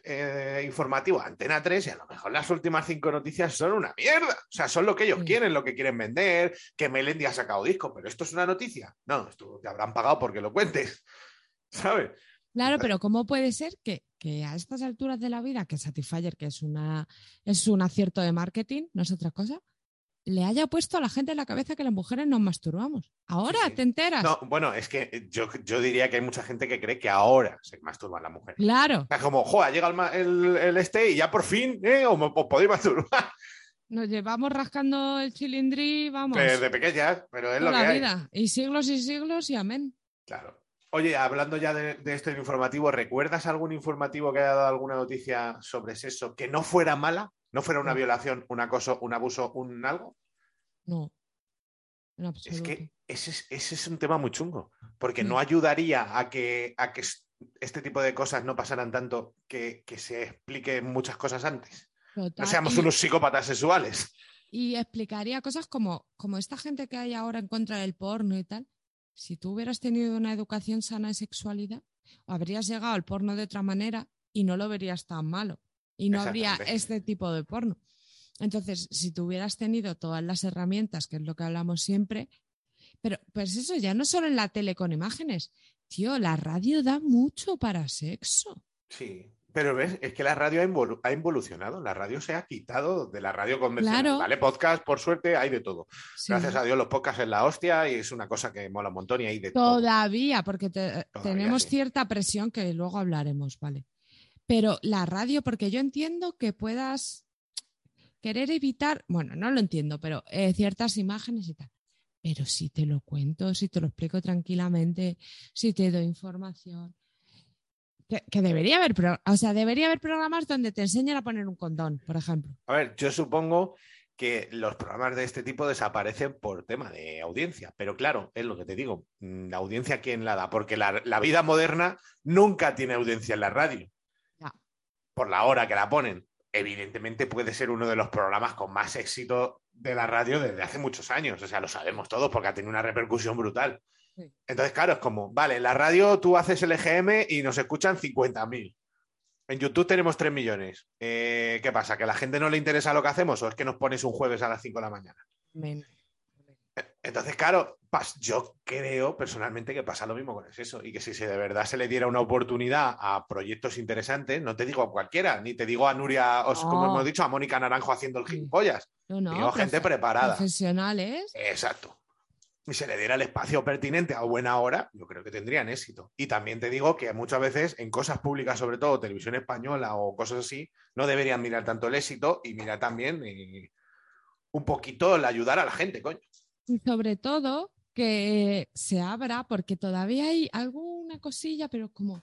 eh, informativo Antena 3 y a lo mejor las últimas cinco noticias son una mierda. O sea, son lo que ellos Sí. quieren, lo que quieren vender, que Melendi ha sacado disco, pero esto es una noticia. No, esto te habrán pagado porque lo cuentes. ¿Sabes? Claro, pero ¿cómo puede ser que, que a estas alturas de la vida, que Satisfyer, que es, una, es un acierto de marketing, no es otra cosa, le haya puesto a la gente en la cabeza que las mujeres nos masturbamos? Ahora Sí, sí. te enteras. No, bueno, es que yo, yo diría que hay mucha gente que cree que ahora se masturba la mujer. Claro, Es como, joder, llega el, el- el este y ya por fin, ¿eh? O, os podéis masturbar nos llevamos rascando el chilindrí, vamos, desde pequeñas, pero es lo que la hay. vida. Y siglos y siglos y amén. Claro. Oye, hablando ya de, de este informativo, ¿recuerdas algún informativo que haya dado alguna noticia sobre sexo que no fuera mala? ¿No fuera una No. violación, un acoso, un abuso, un algo? No. En Es que ese es, ese es un tema muy chungo, porque Mm. no ayudaría a que, a que es- este tipo de cosas no pasaran tanto que, que se explique muchas cosas antes. No seamos Y- unos psicópatas sexuales. Y explicaría cosas como, como esta gente que hay ahora en contra del porno y tal. Si tú hubieras tenido una educación sana en sexualidad, habrías llegado al porno de otra manera y no lo verías tan malo. Y no habría este tipo de porno. Entonces, si tú hubieras tenido todas las herramientas, que es lo que hablamos siempre, pero pues eso ya no solo en la tele con imágenes. Tío, la radio da mucho para sexo. Sí. Pero ves, es que la radio ha, involu- ha involucionado. La radio se ha quitado de la radio convencional. Claro. ¿Vale? Podcast, por suerte, hay de todo. Sí. Gracias a Dios, los podcasts es la hostia y es una cosa que mola un montón y hay de todo. Todavía, porque Todavía tenemos sí. cierta presión que luego hablaremos, ¿vale? Pero la radio, porque yo entiendo que puedas querer evitar, bueno, no lo entiendo, pero eh, ciertas imágenes y tal. Pero si te lo cuento, si te lo explico tranquilamente, si te doy información. Que, debería haber, o sea, debería haber programas donde te enseñan a poner un condón, por ejemplo. A ver, yo supongo que los programas de este tipo desaparecen por tema de audiencia, pero claro, es lo que te digo, mm, la audiencia quién la da, porque la, vida moderna nunca tiene audiencia en la radio. Por la hora que la ponen. Evidentemente puede ser uno de los programas con más éxito de la radio desde hace muchos años, o sea, lo sabemos todos porque ha tenido una repercusión brutal. Sí. Entonces, claro, es como, vale, en la radio tú haces el EGM y nos escuchan 50.000. En YouTube tenemos 3 millones. Eh, ¿Qué pasa? ¿Que a la gente no le interesa lo que hacemos o es que nos pones un jueves a las 5 de la mañana? Men. Entonces, claro, yo creo personalmente que pasa lo mismo con el sexo y que si se de verdad se le diera una oportunidad a proyectos interesantes, no te digo a cualquiera, ni te digo a Nuria, como hemos dicho, a Mónica Naranjo haciendo el gilipollas. No, no, digo gente preparada. Profesionales. Exacto. Y se le diera el espacio pertinente a buena hora, yo creo que tendrían éxito. Y también te digo que muchas veces en cosas públicas, sobre todo televisión española o cosas así, no deberían mirar tanto el éxito y mirar también eh, un poquito el ayudar a la gente, coño. Y sobre todo que se abra, porque todavía hay alguna cosilla, pero como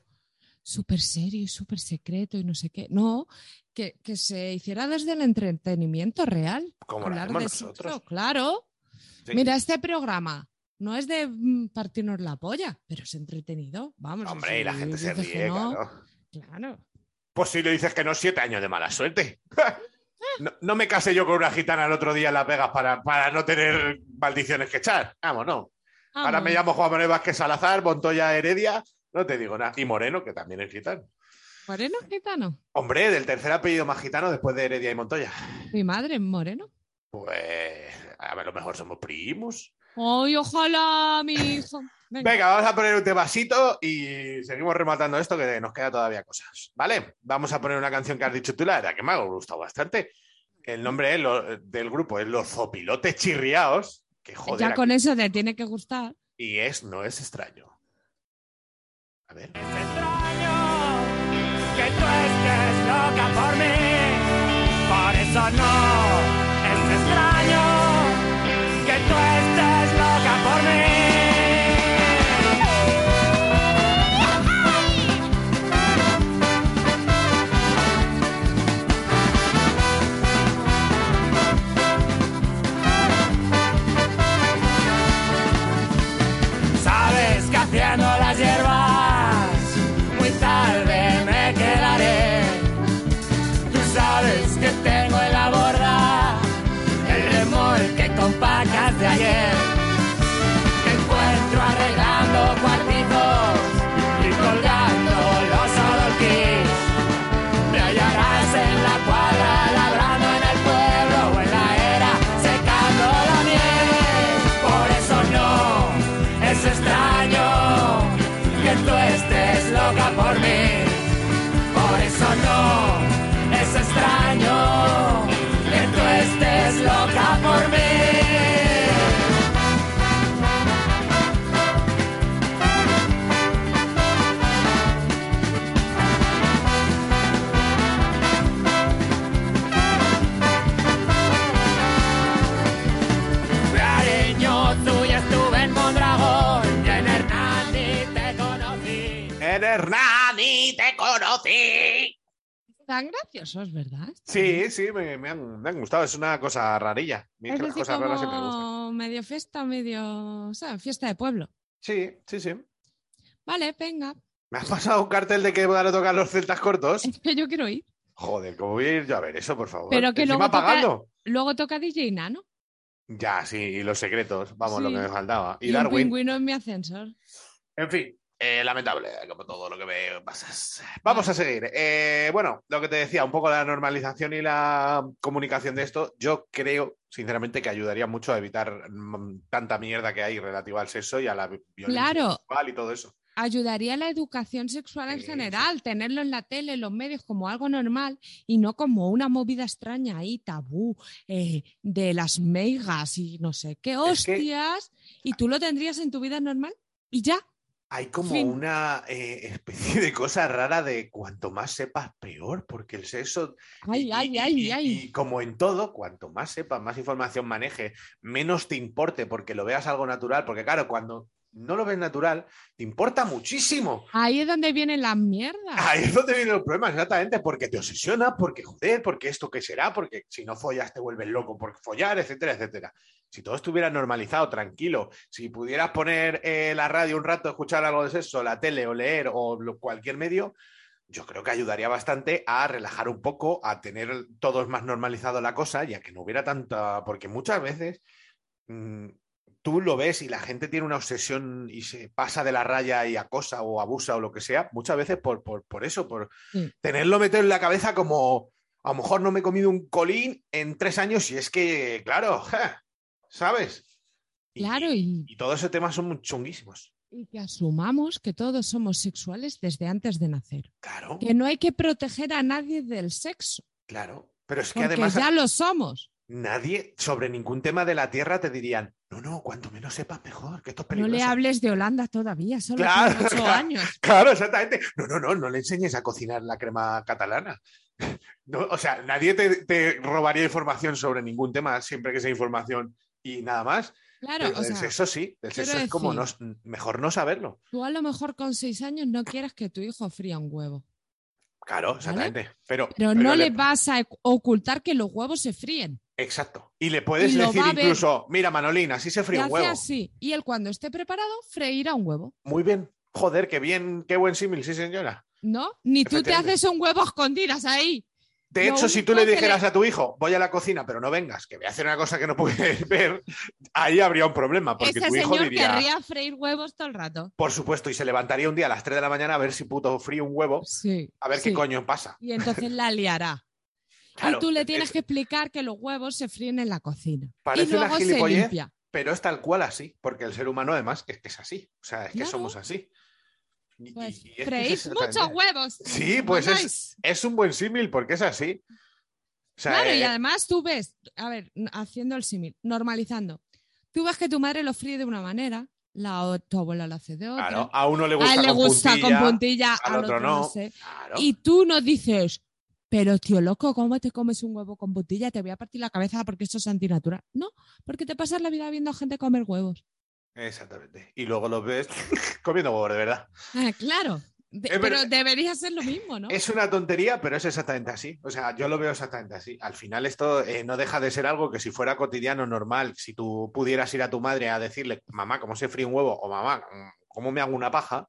súper serio y súper secreto y no sé qué. No, que, que se hiciera desde el entretenimiento real. Como hablar de nosotros. sexo, claro. Sí. Mira, este programa no es de mm, partirnos la polla, pero es entretenido. Vamos. Hombre, y la gente se ríe, no, claro. Claro. Pues si le dices que no, siete años de mala suerte. No, no me casé yo con una gitana el otro día en Las Vegas para, para no tener maldiciones que echar. Vamos, no. Ahora me llamo Juan Manuel Vázquez Salazar, Montoya Heredia, no te digo nada. Y Moreno, que también es gitano. Moreno gitano. Hombre, del tercer apellido más gitano después de Heredia y Montoya. Mi madre, moreno. Pues a ver, a lo mejor somos primos. ¡Ay, ojalá, mi hijo! Venga. Venga, vamos a poner un temacito y seguimos rematando esto que nos queda todavía cosas. ¿Vale? Vamos a poner una canción que has dicho tú, la verdad que me ha gustado bastante. El nombre es lo- del grupo es Los Zopilotes Chirriaos, que joder, ya con eso te tiene que gustar. y es, no es extraño. A ver. extraño que tú estés loca por mí. Por eso no es extraño que tú estés Tan graciosos, ¿verdad? Sí, sí, me, me han, me han gustado. Es una cosa rarilla. Es raras me gustan. medio fiesta, medio, o sea, fiesta de pueblo. Sí, sí, sí. Vale, venga. ¿Me has pasado un cartel de que van a tocar los celtas cortos? Es que yo quiero ir. Joder, ¿cómo voy a ir yo a ver eso, por favor? Pero que luego toca- pagando. Luego toca DJ Nano. Ya, sí, y los secretos. Vamos, lo que me faltaba. Y, Y, un Darwin. pingüino en mi ascensor. En fin, eh, lamentable, como todo lo que me pasas. Vamos a seguir. Eh, bueno, lo que te decía, un poco la normalización y la comunicación de esto, yo creo, sinceramente, que ayudaría mucho a evitar mm, tanta mierda que hay relativa al sexo y a la vi- violencia Claro. sexual y todo eso. Ayudaría a la educación sexual en Sí, general, tenerlo en la tele, en los medios como algo normal y no como una movida extraña ahí, tabú, eh, de las meigas y no sé qué Es que- hostias. Y tú lo tendrías en tu vida normal y ya. Hay como una eh, especie de cosa rara de cuanto más sepas, peor, porque el sexo Ay, Y- ay, y- ay, y- ay. Y como en todo, cuanto más sepas, más información maneje, menos te importe porque lo veas algo natural. Porque claro, cuando no lo ves natural, te importa muchísimo. Ahí es donde vienen las mierdas. Ahí es donde vienen los problemas, exactamente, porque te obsesiona, porque joder, porque esto qué será, porque si no follas te vuelves loco por follar, etcétera, etcétera. Si todo estuviera normalizado, tranquilo, si pudieras poner eh, la radio un rato, escuchar algo de sexo, la tele o leer o lo- cualquier medio, yo creo que ayudaría bastante a relajar un poco, a tener todos más normalizado la cosa y a que no hubiera tanta, porque muchas veces mm, tú lo ves y la gente tiene una obsesión y se pasa de la raya y acosa o abusa o lo que sea, muchas veces por, por, por eso, por Sí. tenerlo metido en la cabeza como a lo mejor no me he comido un colín en tres años y es que, claro, ja, ¿sabes? Y- Claro, y, y todos esos temas son chunguísimos. y que asumamos que todos somos sexuales desde antes de nacer. Claro, Que no hay que proteger a nadie del sexo, claro. Pero es que porque además ya lo somos. Nadie sobre ningún tema de la Tierra te dirían, no, no, cuanto menos sepas mejor, que esto es No le hables de Holanda todavía, solo Claro, tiene ocho años. Claro, exactamente. No, no, no, no le enseñes a cocinar la crema catalana. No, o sea, nadie te, te robaría información sobre ningún tema, siempre que sea información y nada más. Claro, Pero o del sea, sexo sí, del sexo es como no, mejor no saberlo. tú a lo mejor con seis años no quieres que tu hijo fría un huevo, Claro, exactamente. Pero, pero pero no le- le vas a ocultar que los huevos se fríen. Exacto. Y le puedes Y decir incluso, mira, Manolín, así se Y fríe un hace huevo. así. Y él cuando esté preparado, freirá un huevo. Muy bien. Joder, qué bien, qué buen símil, sí, señora. ¿No? Ni tú te haces un huevo a escondidas ahí. De hecho, si tú le dijeras le- a tu hijo, voy a la cocina, pero no vengas, que voy a hacer una cosa que no puedes ver, ahí habría un problema, porque Ese tu hijo señor diría, querría freír huevos todo el rato. por supuesto, y se levantaría un día a las 3 de la mañana a ver si puto frío un huevo, Sí. a ver sí. qué coño pasa. Y entonces la liará. Claro, y tú le tienes es- que explicar que los huevos se fríen en la cocina. Parece y una luego se gilipollez, limpia. Pero es tal cual así, porque el ser humano además es que es así, o sea, es que Claro. somos así. Y- Pues y exactamente- muchos huevos. Sí, pues es, es un buen símil porque es así. O sea, Claro, y eh, además tú ves, a ver, haciendo el símil, normalizando. Tú ves que tu madre lo fríe de una manera, la, tu abuela lo hace de otra. claro, a uno le a gusta, le con, gusta puntilla, con puntilla, al otro no. sé. Claro. Y tú no dices, Pero, tío, loco, ¿cómo te comes un huevo con botella? Te voy a partir la cabeza porque esto es antinatural. No, porque te pasas la vida viendo gente comer huevos. Exactamente. Y luego los ves comiendo huevos, de verdad. Ah, claro. De- Es pero verdad. debería ser lo mismo, ¿no? Es una tontería, pero es exactamente así. O sea, yo lo veo exactamente así. Al final esto eh, no deja de ser algo que si fuera cotidiano, normal, si tú pudieras ir a tu madre a decirle, mamá, ¿cómo se fríe un huevo? O mamá, ¿cómo me hago una paja?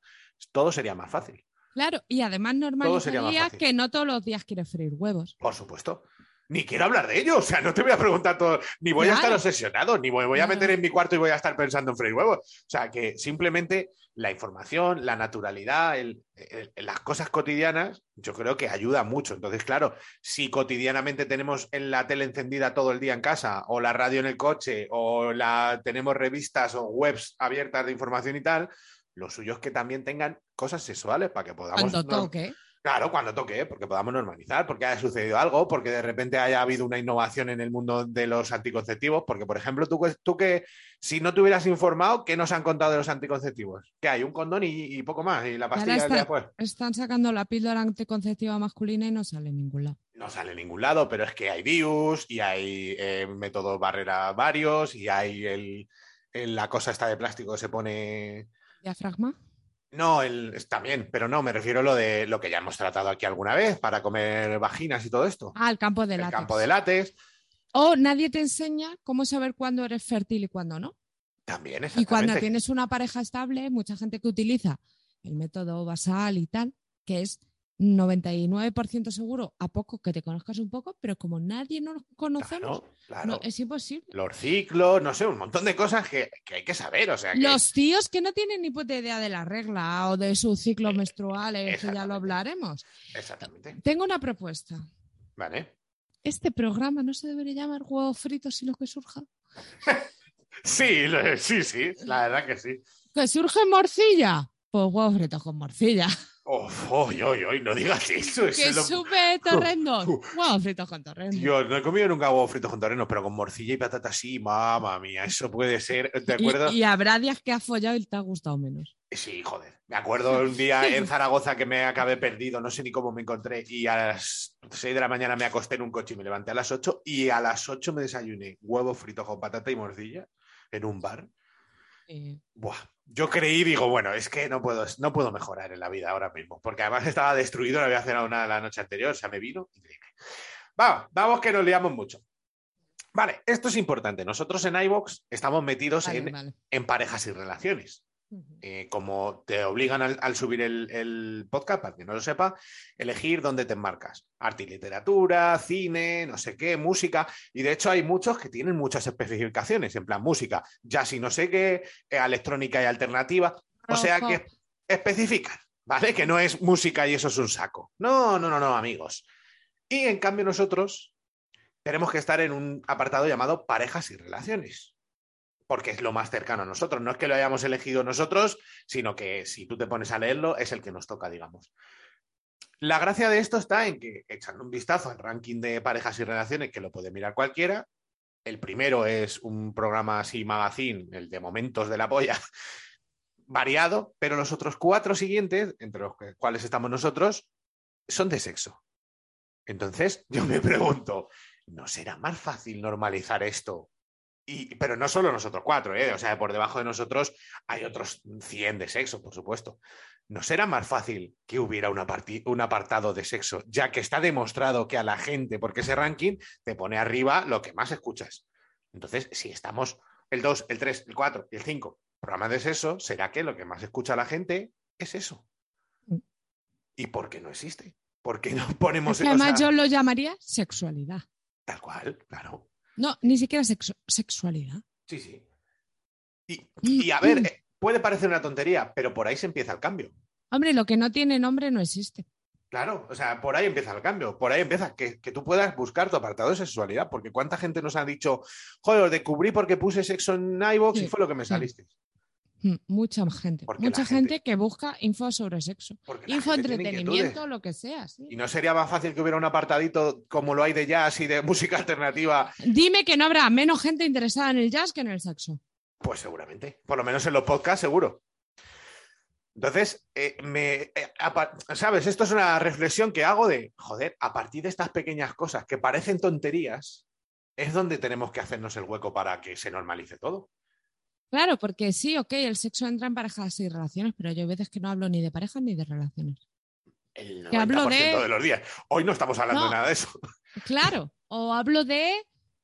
Todo sería más fácil. Claro, y además normalizaría que no todos los días quieres freír huevos. Por supuesto. Ni quiero hablar de ello, o sea, no te voy a preguntar todo, ni voy a estar obsesionado, ni me voy a meter en mi cuarto y voy a estar pensando en freír huevos. O sea, que simplemente la información, la naturalidad, el- el- las cosas cotidianas, yo creo que ayuda mucho. Entonces, claro, si cotidianamente tenemos en la tele encendida todo el día en casa, o la radio en el coche, o la, tenemos revistas o webs abiertas de información y tal, lo suyo es que también tengan cosas sexuales para que podamos... Cuando no- toque. Claro, cuando toque, porque podamos normalizar, porque haya sucedido algo, porque de repente haya habido una innovación en el mundo de los anticonceptivos, porque, por ejemplo, tú, que- tú que si no te hubieras informado, ¿qué nos han contado de los anticonceptivos? Que hay un condón y, y poco más, y la pastilla del está- día después. Están sacando la píldora anticonceptiva masculina y no sale en ningún lado. No sale en ningún lado, pero es que hay DIUs y hay eh, métodos barrera varios y hay el, el- la cosa esta de plástico que se pone... ¿Diafragma? No, el, también, pero no, me refiero a lo de lo que ya hemos tratado aquí alguna vez para comer vaginas y todo esto. Ah, el campo de el látex. campo de látex. O nadie te enseña cómo saber cuándo eres fértil y cuándo no. También, Y exactamente. cuando tienes una pareja estable, mucha gente que utiliza el método basal y tal, que es 99% seguro, a poco que te conozcas un poco, pero como nadie nos conocemos, Claro, claro. no, es imposible. Los ciclos, no sé, un montón de cosas que, que hay que saber. O sea, que- Los tíos que no tienen ni puta idea de la regla o de sus ciclos Eh, menstruales, que ya lo hablaremos. Exactamente. Tengo una propuesta. Vale. Este programa no se debería llamar huevos fritos y lo que surja. Sí, sí, sí, la verdad que sí. ¿Que surge morcilla? Pues huevos fritos con morcilla. Uf, oy, oy, oy, no digas eso. eso Que es lo- sube. Huevos fritos con torrendos. Dios, no he comido nunca huevos fritos con torrenos, pero con morcilla y patata sí, mamá mía, eso puede ser, ¿de acuerdo? Y, y habrá días que has follado y te ha gustado menos. Sí, joder. Me acuerdo un día en Zaragoza que me acabé perdido, no sé ni cómo me encontré, y a las 6 de la mañana me acosté en un coche y me levanté a las 8 y a las 8 me desayuné huevos fritos con patata y morcilla en un bar. Eh, Buah. Yo creí, digo, bueno, es que no puedo, no puedo mejorar en la vida ahora mismo, porque además estaba destruido, no había cenado nada la noche anterior, o sea, me vino y dije, vamos, vamos que nos liamos mucho. Vale, esto es importante. Nosotros en iVox estamos metidos vale, en, vale. en parejas y relaciones. Eh, como te obligan al, al subir el, el podcast, para quien no lo sepa, elegir dónde te enmarcas. Arte y literatura, cine, no sé qué, música. Y de hecho hay muchos que tienen muchas especificaciones, en plan música, jazz y no sé qué, eh, electrónica y alternativa. O sea que especifican, ¿vale? Que no es música y eso es un saco. No, no, no, no, amigos. Y en cambio nosotros tenemos que estar en un apartado llamado parejas y relaciones. Porque es lo más cercano a nosotros. No es que lo hayamos elegido nosotros, sino que si tú te pones a leerlo, es el que nos toca, digamos. La gracia de esto está en que, echando un vistazo al ranking de parejas y relaciones, que lo puede mirar cualquiera, el primero es un programa así, magazine, el de momentos de la polla, variado, pero los otros cuatro siguientes, entre los cuales estamos nosotros, son de sexo. Entonces, yo me pregunto, ¿no será más fácil normalizar esto? Y, pero no solo nosotros cuatro, ¿eh? o sea, por debajo de nosotros hay otros 100 de sexo, por supuesto. ¿No será más fácil que hubiera una parti- un apartado de sexo, ya que está demostrado que a la gente, porque ese ranking te pone arriba lo que más escuchas? Entonces, si estamos el 2, el 3, el 4 y el 5 programas de sexo, será que lo que más escucha la gente es eso. Mm. ¿Y por qué no existe? ¿Por qué no ponemos Es que o sea, además yo lo llamaría sexualidad. tal cual? Claro. No, ni siquiera sexo- sexualidad. Sí, sí. Y, y a ver, eh, puede parecer una tontería, pero por ahí se empieza el cambio. Hombre, lo que no tiene nombre no existe. Claro, o sea, por ahí empieza el cambio, por ahí empieza que, que tú puedas buscar tu apartado de sexualidad, porque cuánta gente nos ha dicho, joder, os descubrí porque puse sexo en iVoox y fue lo que me sí. saliste. Mm, Mucha gente. Porque Mucha gente- gente que busca info sobre sexo. Info, entretenimiento, lo que sea. sí. Y no sería más fácil que hubiera un apartadito como lo hay de jazz y de música alternativa, Dime que no habrá menos gente interesada en el jazz que en el sexo. pues seguramente, por lo menos en los podcasts seguro. Entonces, eh, me, eh, ¿sabes? Esto es una reflexión que hago de, joder, a partir de estas pequeñas cosas que parecen tonterías, es donde tenemos que hacernos el hueco para que se normalice todo. Claro, porque sí, ok, el sexo entra en parejas y relaciones, pero yo hay veces que no hablo ni de parejas ni de relaciones. El 90% Que hablo de- de los días. Hoy no estamos hablando No. de nada de eso. Claro, o hablo de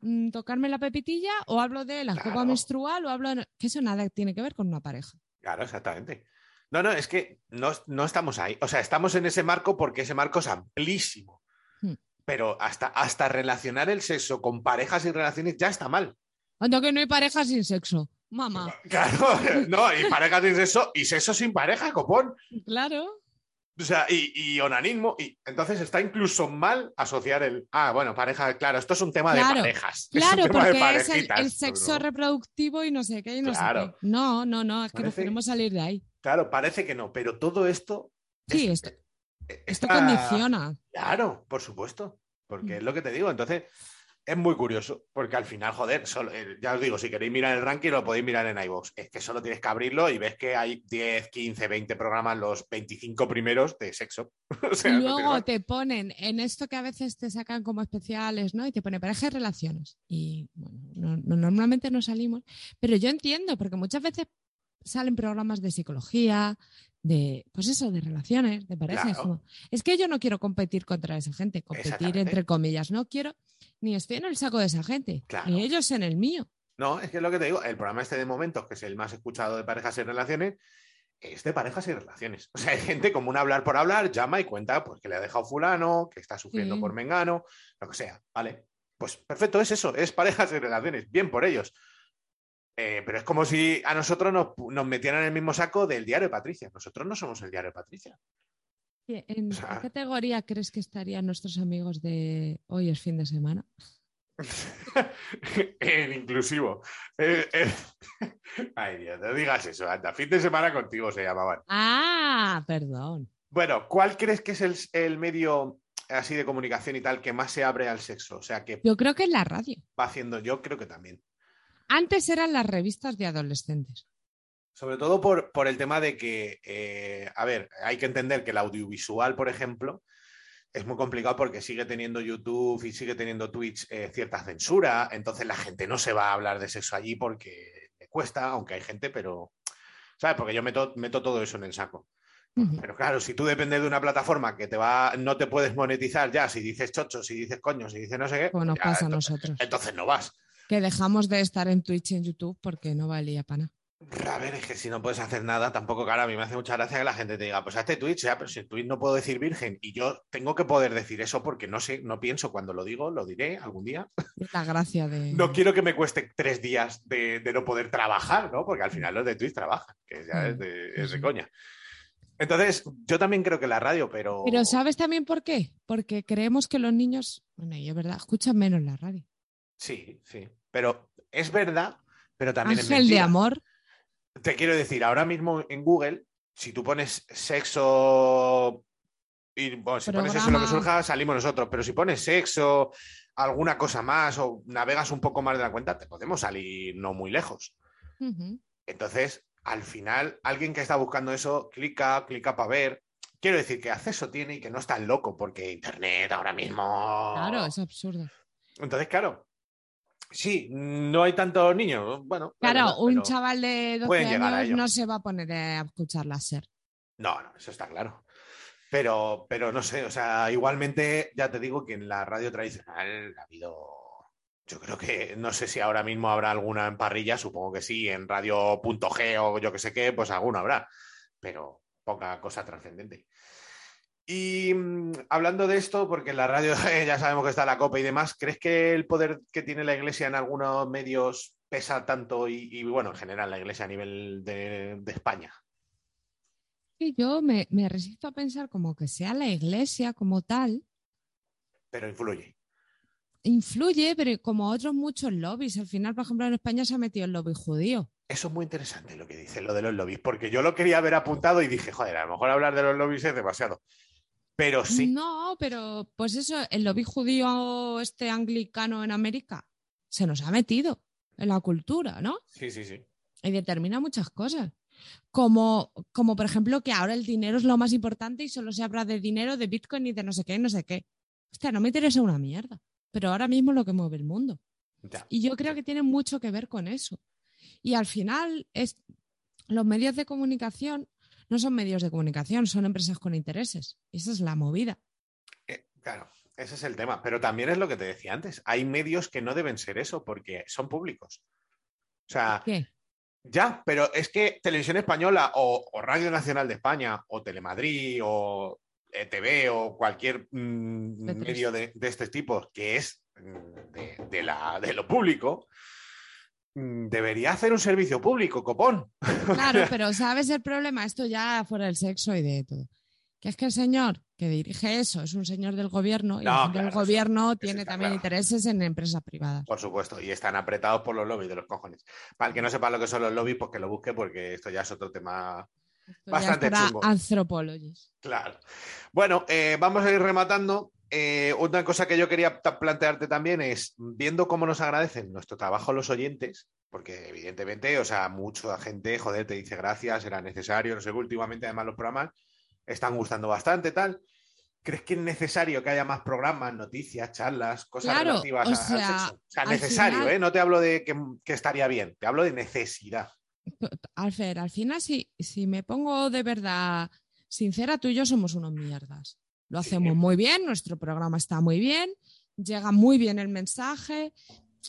mm, tocarme la pepitilla, o hablo de la copa Claro. menstrual, o hablo de... que eso nada tiene que ver con una pareja. Claro, exactamente. No, no, es que no, no estamos ahí. O sea, estamos en ese marco porque ese marco es amplísimo. Hmm. Pero hasta, hasta relacionar el sexo con parejas y relaciones ya está mal. Anda que no hay pareja sin sexo. Mamá, Claro, no, y parejas sin sexo y sexo sin pareja, copón. claro. O sea, y, y onanismo. Y entonces está incluso mal asociar el. Ah, bueno, pareja, claro, esto es un tema de parejas. Claro, es porque es el, sexo reproductivo y no sé qué y no Claro. sé qué. No, no, no, es que Parece- queremos salir de ahí. Claro, parece que no, pero todo esto. Sí, es- esto, eh, esto está- condiciona. Claro, por supuesto. Porque Mm. es lo que te digo. Entonces, es muy curioso. Porque al final, joder, solo- eh, ya os digo, si queréis mirar el ranking, lo podéis mirar en iVoox. Es que solo tienes que abrirlo y ves que hay 10, 15, 20 programas, los 25 primeros de sexo. O sea, Y no luego te ponen en esto que a veces te sacan como especiales, ¿no? Y te pone pareja y relaciones. Y bueno, no- no- normalmente no salimos. Pero yo entiendo, porque muchas veces salen programas de psicología, de, pues eso, de relaciones, de parejas. Claro. es que yo no quiero competir contra esa gente, competir entre comillas. No quiero, ni estoy en el saco de esa gente, Claro. ni ellos en el mío. No, es que es lo que te digo. El programa este de momentos, que es el más escuchado de parejas y relaciones, es de parejas y relaciones. O sea, hay gente como un hablar por hablar, llama y cuenta pues, que le ha dejado fulano, que está sufriendo Sí. por mengano, lo que sea. Vale. Pues perfecto, es eso, es parejas y relaciones. Bien por ellos. Eh, pero es como si a nosotros nos, nos metieran en el mismo saco del diario de Patricia. Nosotros no somos el diario de Patricia. ¿En O sea- qué categoría crees que estarían nuestros amigos de hoy es fin de semana? en inclusivo. Ay, Dios, no digas eso, anda. Fin de semana contigo se llamaban. Ah, perdón. Bueno, ¿cuál crees que es el, el medio así de comunicación y tal que más se abre al sexo? O sea, que Yo creo que es la radio. va haciendo, yo creo que también. Antes eran las revistas de adolescentes. Sobre todo por, por el tema de que, eh, a ver, hay que entender que el audiovisual, por ejemplo, es muy complicado porque sigue teniendo YouTube y sigue teniendo Twitch eh, cierta censura, entonces la gente no se va a hablar de sexo allí porque le cuesta, aunque hay gente, pero, ¿sabes? Porque yo meto, meto todo eso en el saco. Pero claro, si tú dependes de una plataforma que te va, no te puedes monetizar ya, si dices chocho, si dices coño, si dices no sé qué, Como nos ya, pasa a ento- nosotros. entonces no vas. Que dejamos de estar en Twitch y en YouTube porque no valía para nada. A ver, es que si no puedes hacer nada, tampoco, claro, a mí me hace mucha gracia que la gente te diga, pues hazte Twitch, ya, pero si en Twitch no puedo decir virgen y yo tengo que poder decir eso porque no sé, no pienso cuando lo digo, lo diré algún día. La gracia de. No quiero que me cueste tres días de, de no poder trabajar, ¿no? Porque al final los de Twitch trabajan, que ya es de, es de Sí. coña. Entonces, yo también creo que la radio, pero... Pero ¿sabes también por qué? Porque creemos que los niños, bueno, y es verdad, escuchan menos la radio. Sí, sí. Pero es verdad, pero también es Ángel de mentira. amor. Te quiero decir, ahora mismo en Google, si tú pones sexo y bueno, si pones eso lo que Programa. surja, salimos nosotros. Pero si pones sexo, alguna cosa más o navegas un poco más de la cuenta, te podemos salir no muy lejos. Entonces, al final, alguien que está buscando eso, clica, clica para ver. Quiero decir que acceso tiene y que no es tan loco, porque Internet ahora mismo. Claro, es absurdo. Entonces, claro. Sí, no hay tantos niños. Bueno, Claro, un chaval de 12 pueden llegar a años no se va a poner a escuchar láser. No, no, eso está claro. Pero, pero no sé, o sea, igualmente ya te digo que en la radio tradicional ha habido. Yo creo que no sé si ahora mismo habrá alguna en parrilla, supongo que sí, en radio punto G o yo que sé qué, pues alguna habrá, pero poca cosa trascendente. Y mm, hablando de esto, porque en la radio ya sabemos que está la copa y demás, ¿crees que el poder que tiene la iglesia en algunos medios pesa tanto y, y, bueno, en general la iglesia a nivel de, de España? Y yo me, me resisto a pensar como que sea la iglesia como tal, Pero influye. influye, pero como otros muchos lobbies. Al final, por ejemplo, en España se ha metido el lobby judío. Eso es muy interesante lo que dice, lo de los lobbies, porque yo lo quería haber apuntado y dije, joder, a lo mejor hablar de los lobbies es demasiado. Pero sí, No, pero pues eso, el lobby judío este anglicano en América se nos ha metido en la cultura, ¿no? sí, sí, sí. Y determina muchas cosas. Como, como por ejemplo que ahora el dinero es lo más importante y solo se habla de dinero, de Bitcoin y de no sé qué, no sé qué. Hostia, no me interesa una mierda. Pero ahora mismo es lo que mueve el mundo. Ya. Y yo creo que tiene mucho que ver con eso. Y al final, es, los medios de comunicación no son medios de comunicación, son empresas con intereses. Esa es la movida. Eh, claro, ese es el tema. Pero también es lo que te decía antes. Hay medios que no deben ser eso porque son públicos. O sea, ¿Qué? ya, pero es que Televisión Española o, o Radio Nacional de España o Telemadrid o ETV o cualquier mm, P3. medio de, de este tipo que es mm, de, de la, de lo público, debería hacer un servicio público, copón. Claro, pero ¿sabes el problema? Esto ya fuera del sexo y de todo. Que es que el señor que dirige eso es un señor del gobierno y No, claro, eso- gobierno tiene también claro. intereses en empresas privadas. Por supuesto, y están apretados por los lobbies de los cojones. Para el que no sepa lo que son los lobbies, pues que lo busque porque esto ya es otro tema Esto ya Bastante es para chungo. antropólogos. Claro. Bueno, eh, vamos a ir rematando. Eh, una cosa que yo quería plantearte también es, viendo cómo nos agradecen nuestro trabajo los oyentes, porque evidentemente, o sea, mucha gente, joder, te dice gracias, era necesario, no sé, últimamente además los programas están gustando bastante, tal. ¿Crees que es necesario que haya más programas, noticias, charlas, cosas Claro, relativas o a- sea, al sexo? O sea, necesario, final- ¿eh? No te hablo de que, que estaría bien, te hablo de necesidad. Alfer, al final, si, si me pongo de verdad sincera, tú y yo somos unos mierdas. Lo hacemos muy bien, nuestro programa está muy bien, llega muy bien el mensaje,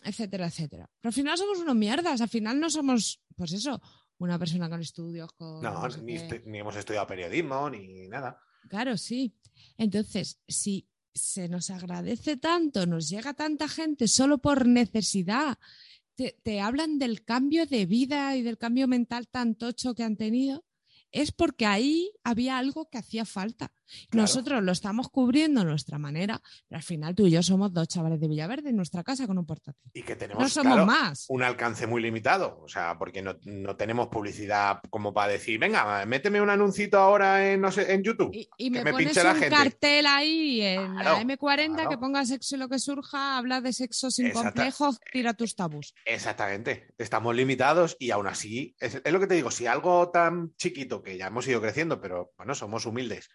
etcétera, etcétera. Pero al final somos unos mierdas, al final no somos, pues eso, una persona con estudios, con... No, no sé ni, qué. estu- ni hemos estudiado periodismo, ni nada. Claro, sí. Entonces, si se nos agradece tanto, nos llega tanta gente solo por necesidad, te, te hablan del cambio de vida y del cambio mental tan tocho que han tenido, es porque ahí había algo que hacía falta. Claro. Nosotros lo estamos cubriendo a nuestra manera, pero al final tú y yo somos dos chavales de Villaverde en nuestra casa con un portátil. Y que tenemos No somos claro, más. un alcance muy limitado, o sea, porque no, no tenemos publicidad como para decir, venga, méteme un anuncito ahora en, no sé, en YouTube. Y, y que me, me pones pinche la un gente. cartel ahí en Claro, la M40 claro. que ponga sexo y lo que surja, habla de sexo sin Exacta- complejos, tira tus tabús. Exactamente, estamos limitados y aún así, es, es lo que te digo, si algo tan chiquito que ya hemos ido creciendo, pero bueno, somos humildes,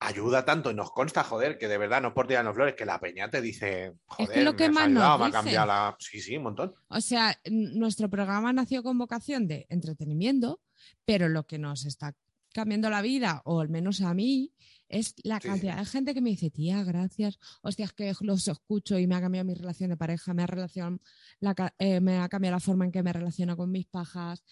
ayuda tanto y nos consta, joder, que de verdad no es por tirarnos flores, que la peña te dice, joder, lo que me has más nos ayudado, me ha dicen. cambiado la... Sí, sí, un montón. O sea, nuestro programa nació con vocación de entretenimiento, pero lo que nos está cambiando la vida, o al menos a mí, es la Sí, cantidad de gente que me dice, tía, gracias, hostia, es que los escucho y me ha cambiado mi relación de pareja, me ha, la eh, me ha cambiado la forma en que me relaciono con mis pajas.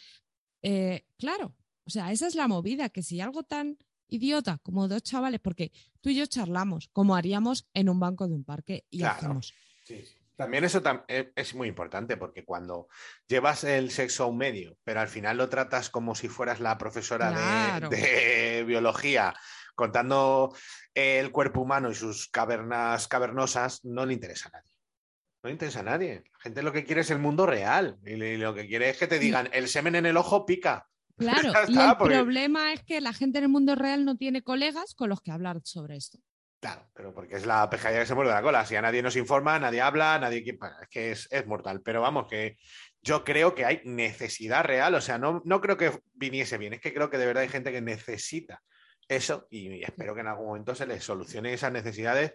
Eh, claro, o sea, esa es la movida, que si algo tan idiota como dos chavales, porque tú y yo charlamos como haríamos en un banco de un parque y Claro. hacemos. Sí. También eso tam- e- es muy importante porque cuando llevas el sexo a un medio, pero al final lo tratas como si fueras la profesora de- Claro. de, biología contando el cuerpo humano y sus cavernas cavernosas, no le interesa a nadie. No le interesa a nadie. La gente lo que quiere es el mundo real y lo que quiere es que te digan, el semen en el ojo pica. Claro, y el porque- problema es que la gente en el mundo real no tiene colegas con los que hablar sobre esto. Claro, pero porque es la pesadilla que se muerde la cola. Si a nadie nos informa, nadie habla, nadie... es que es, es mortal. Pero vamos, que yo creo que hay necesidad real. O sea, no, no creo que viniese bien. Es que creo que de verdad hay gente que necesita eso y espero que en algún momento se les solucione esas necesidades.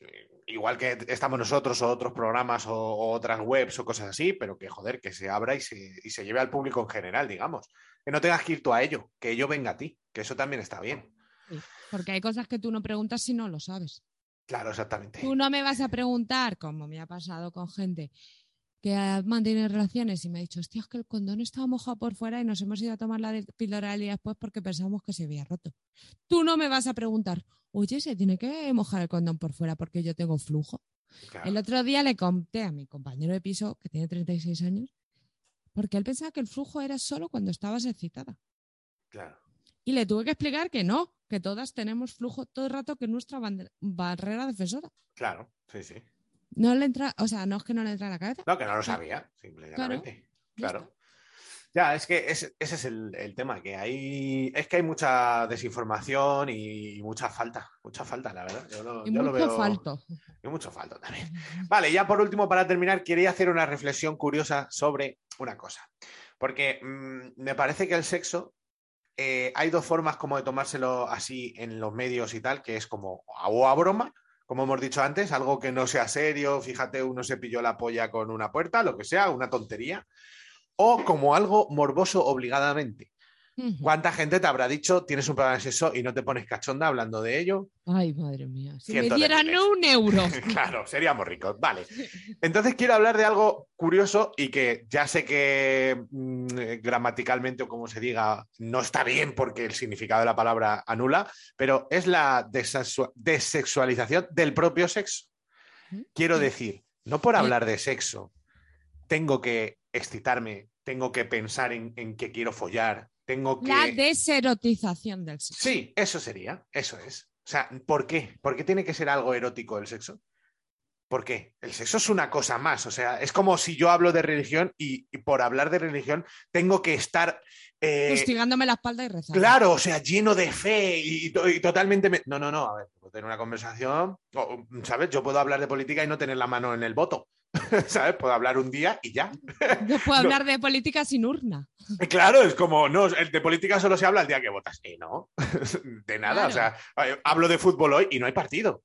eh, Igual que estamos nosotros o otros programas o, o otras webs o cosas así, pero que joder, que se abra y se, y se lleve al público en general, digamos. Que no tengas que ir tú a ello, que ello venga a ti, que eso también está bien. Porque hay cosas que tú no preguntas si no lo sabes. Claro, exactamente. Tú no me vas a preguntar, como me ha pasado con gente que ha mantenido relaciones y me ha dicho, hostia, es que el condón estaba mojado por fuera y nos hemos ido a tomar la píldora del día después porque pensamos que se había roto. Tú no me vas a preguntar, oye, se tiene que mojar el condón por fuera porque yo tengo flujo. Claro. El otro día le conté a mi compañero de piso, que tiene 36 años, porque él pensaba que el flujo era solo cuando estabas excitada. Claro. Y le tuve que explicar que no, que todas tenemos flujo todo el rato que es nuestra barrera defensora. Claro, sí, sí. No le entra, o sea, no es que no le entra a la cabeza. No, que no lo sabía, simplemente. Claro. está. Ya, es que ese, ese es el, el tema, que hay, es que hay mucha desinformación y mucha falta, mucha falta, la verdad. Yo lo, Y yo lo mucho veo- falto. Y mucho falta también. Vale, ya por último, para terminar, quería hacer una reflexión curiosa sobre una cosa. Porque mm, me parece que el sexo eh, hay dos formas como de tomárselo así en los medios y tal, que es como o a broma, como hemos dicho antes, algo que no sea serio, fíjate, uno se pilló la polla con una puerta, lo que sea, una tontería, o como algo morboso obligadamente. ¿Cuánta gente te habrá dicho tienes un problema de sexo y no te pones cachonda hablando de ello? Ay, madre mía. Si Cientos me dieran un euro. claro, seríamos ricos. Vale. Entonces quiero hablar de algo curioso y que ya sé que mm, eh, gramaticalmente o como se diga no está bien porque el significado de la palabra anula, pero es la desexua- desexualización del propio sexo. Quiero decir, no por hablar de sexo tengo que excitarme, tengo que pensar en, en que quiero follar, tengo que... La deserotización del sexo. Sí, eso sería, eso es. O sea, ¿por qué? ¿Por qué tiene que ser algo erótico el sexo? ¿Por qué? El sexo es una cosa más. O sea, es como si yo hablo de religión y, y por hablar de religión tengo que estar. eh, la espalda y rezando. claro, o sea, lleno de fe y, to- y totalmente. me- No, no, no. A ver, puedo tener una conversación. o, ¿Sabes? Yo puedo hablar de política y no tener la mano en el voto. ¿Sabes? Puedo hablar un día y ya. Yo puedo No. hablar de política sin urna. Claro, es como, no, de política solo se habla el día que votas. Y no, de nada. Claro. O sea, eh, hablo de fútbol hoy y no hay partido.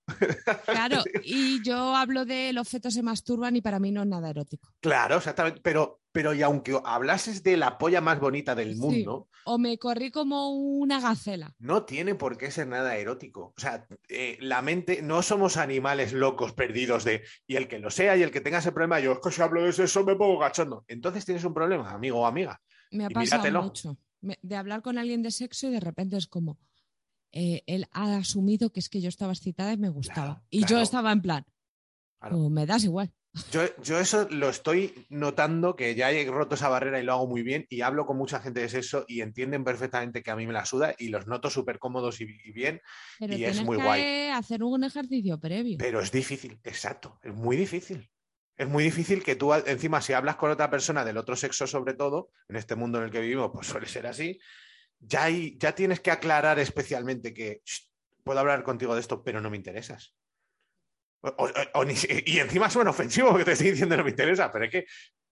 Claro, y yo hablo de los fetos se masturban y para mí no es nada erótico. Claro, exactamente. Pero, pero y aunque hablases de la polla más bonita del Sí. mundo, O me corrí como una gacela. no tiene por qué ser nada erótico. O sea, eh, la mente, no somos animales locos perdidos de, y el que lo sea y el que tenga ese problema, yo es que si hablo de eso me pongo cachondo. Entonces tienes un problema, amigo o amiga. Me ha Y pasado míratelo. mucho. De hablar con alguien de sexo y de repente es como, eh, él ha asumido que es que yo estaba excitada y me gustaba. Claro, y yo estaba en plan, Claro. "Oh, me das igual. Yo, yo eso lo estoy notando, que ya he roto esa barrera y lo hago muy bien, y hablo con mucha gente de eso y entienden perfectamente que a mí me la suda y los noto súper cómodos y, y bien, Pero Y es muy que guay. hacer un ejercicio previo. pero es difícil, exacto, es muy difícil. Es muy difícil que tú, encima, si hablas con otra persona del otro sexo, sobre todo, en este mundo en el que vivimos, pues suele ser así, ya, hay- ya tienes que aclarar especialmente que "Shh, puedo hablar contigo de esto, pero no me interesas. O- o- o ni si- y encima suena ofensivo que te estoy diciendo no me interesa, pero es que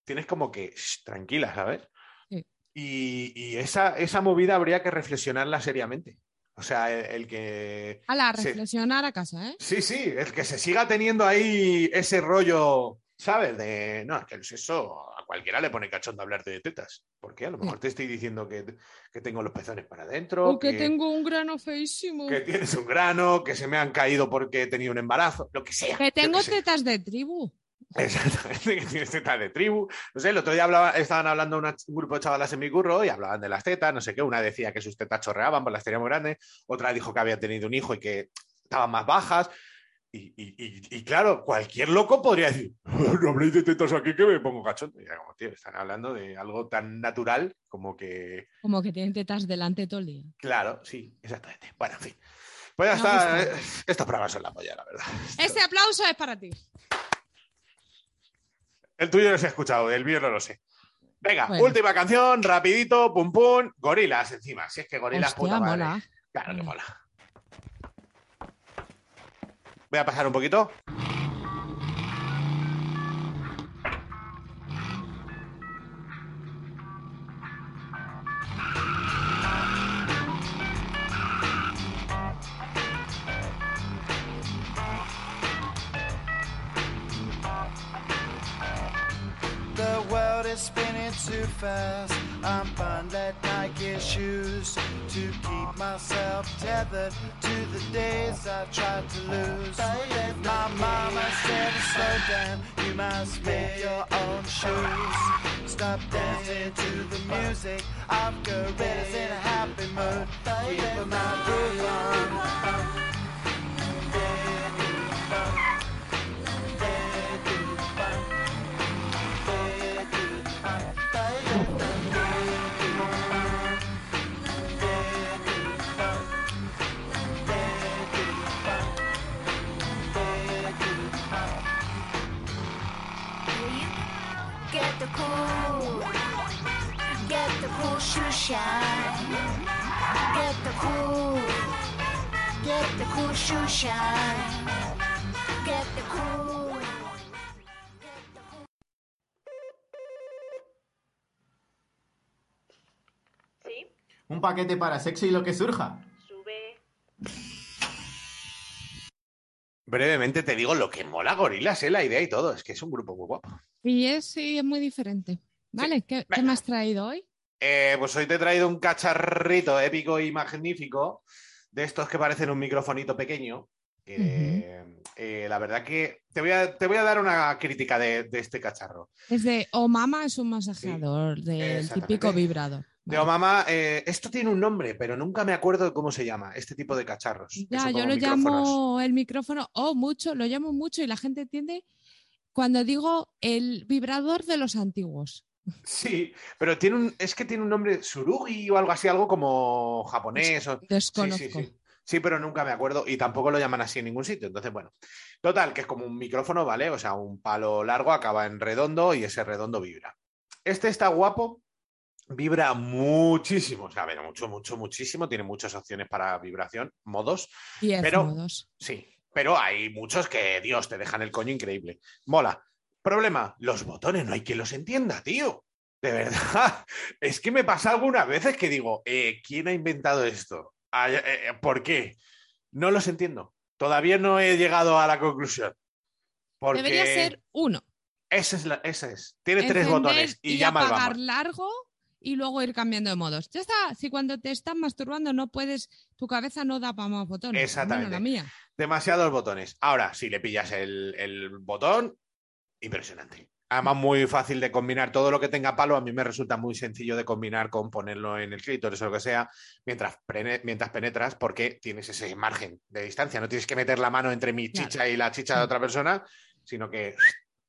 tienes como que "Shh, tranquila, ¿sabes? Sí. Y, y esa, esa movida habría que reflexionarla seriamente. O sea, el, el que... A la reflexionar a casa, ¿eh? Sí, sí, el que se siga teniendo ahí ese rollo, ¿sabes? De, no, es que el sexo a cualquiera le pone cachondo hablar de tetas. ¿Por qué? A lo mejor te estoy diciendo que, que tengo los pezones para adentro, O que tengo un grano feísimo. que tienes un grano, que se me han caído porque he tenido un embarazo, lo que sea. Que tengo sé. tetas de tribu. Exactamente, que tienes tetas de tribu. No sé, el otro día hablaba, estaban hablando una- un grupo de chavalas en mi curro y hablaban de las tetas, no sé qué. Una decía que sus tetas chorreaban, pues las tenía muy grandes. Otra dijo que había tenido un hijo y que estaban más bajas. Y, y- y- y claro, cualquier loco podría decir, no habléis de tetas aquí que me pongo era como, tío, están hablando de algo tan natural como que, Como que tienen tetas delante todo el día. claro, sí, exactamente. Bueno, en fin. Pues ya está. gusta. eh, Estos programas son la polla, la verdad. Este aplauso es para ti. El tuyo no se ha escuchado, el mío no lo sé. Venga, Bueno. última canción, rapidito, pum pum, gorilas encima. Si es que gorilas Hostia, puta madre. mola. Claro que Mm. mola. Voy a pasar un poquito. Is spinning too fast. I'm buying that Nike shoes to keep myself tethered to the days I tried to lose. My mama said, slow down, you must make your own shoes. Stop dancing to the music of gorillas in a happy mood. Keep my groove on. Get the cool, get the cool shoe shine. Get the cool. Get the cool. Un paquete para sexo y lo que surja. Brevemente te digo lo que mola Gorilas, ¿eh? la idea y todo. Es que es un grupo muy guapo. Y es, sí, es muy diferente. Vale, ¿qué, qué Venga. me has traído hoy? Eh, pues hoy te he traído un cacharrito épico y magnífico de estos que parecen un microfonito pequeño. Eh, eh, la verdad que te voy a, te voy a dar una crítica de, de este cacharro. Es de Omama, es un masajeador del típico vibrador. De Omama, eh, esto tiene un nombre, pero nunca me acuerdo de cómo se llama, este tipo de cacharros. Ya, yo lo llamo el micrófono, o mucho, lo llamo mucho y la gente entiende cuando digo el vibrador de los antiguos. Sí, pero tiene un, es que tiene un nombre surugi o algo así, algo como japonés. O... Desconozco. Sí, sí, sí. Sí, pero nunca me acuerdo y tampoco lo llaman así en ningún sitio. Entonces, bueno, total, que es como un micrófono, ¿vale? O sea, un palo largo acaba en redondo y ese redondo vibra. Este está guapo, vibra muchísimo, o sea, bueno, mucho, mucho, muchísimo. Tiene muchas opciones para vibración, modos, 10 Pero- modos. sí, pero hay muchos que, Dios, te dejan el coño increíble. Mola. Problema, los botones, no hay quien los entienda, tío. De verdad, es que me pasa algunas veces que digo, eh, ¿quién ha inventado esto? Eh, eh, ¿Por qué? No los entiendo. Todavía no he llegado a la conclusión. Porque Debería ser uno. Ese es, la- ese es. Tiene tres botones y, y mal apagar vamos. largo y luego ir cambiando de modos. Ya está. Si cuando te estás masturbando no puedes, tu cabeza no da para más botones. Exactamente. Bueno, la mía. Demasiados botones. Ahora, si le pillas el, el botón, impresionante. Además, muy fácil de combinar. Todo lo que tenga palo a mí me resulta muy sencillo de combinar con ponerlo en el clítoris o lo que sea mientras, mientras penetras porque tienes ese margen de distancia. No tienes que meter la mano entre mi Claro. chicha y la chicha de otra persona, sino que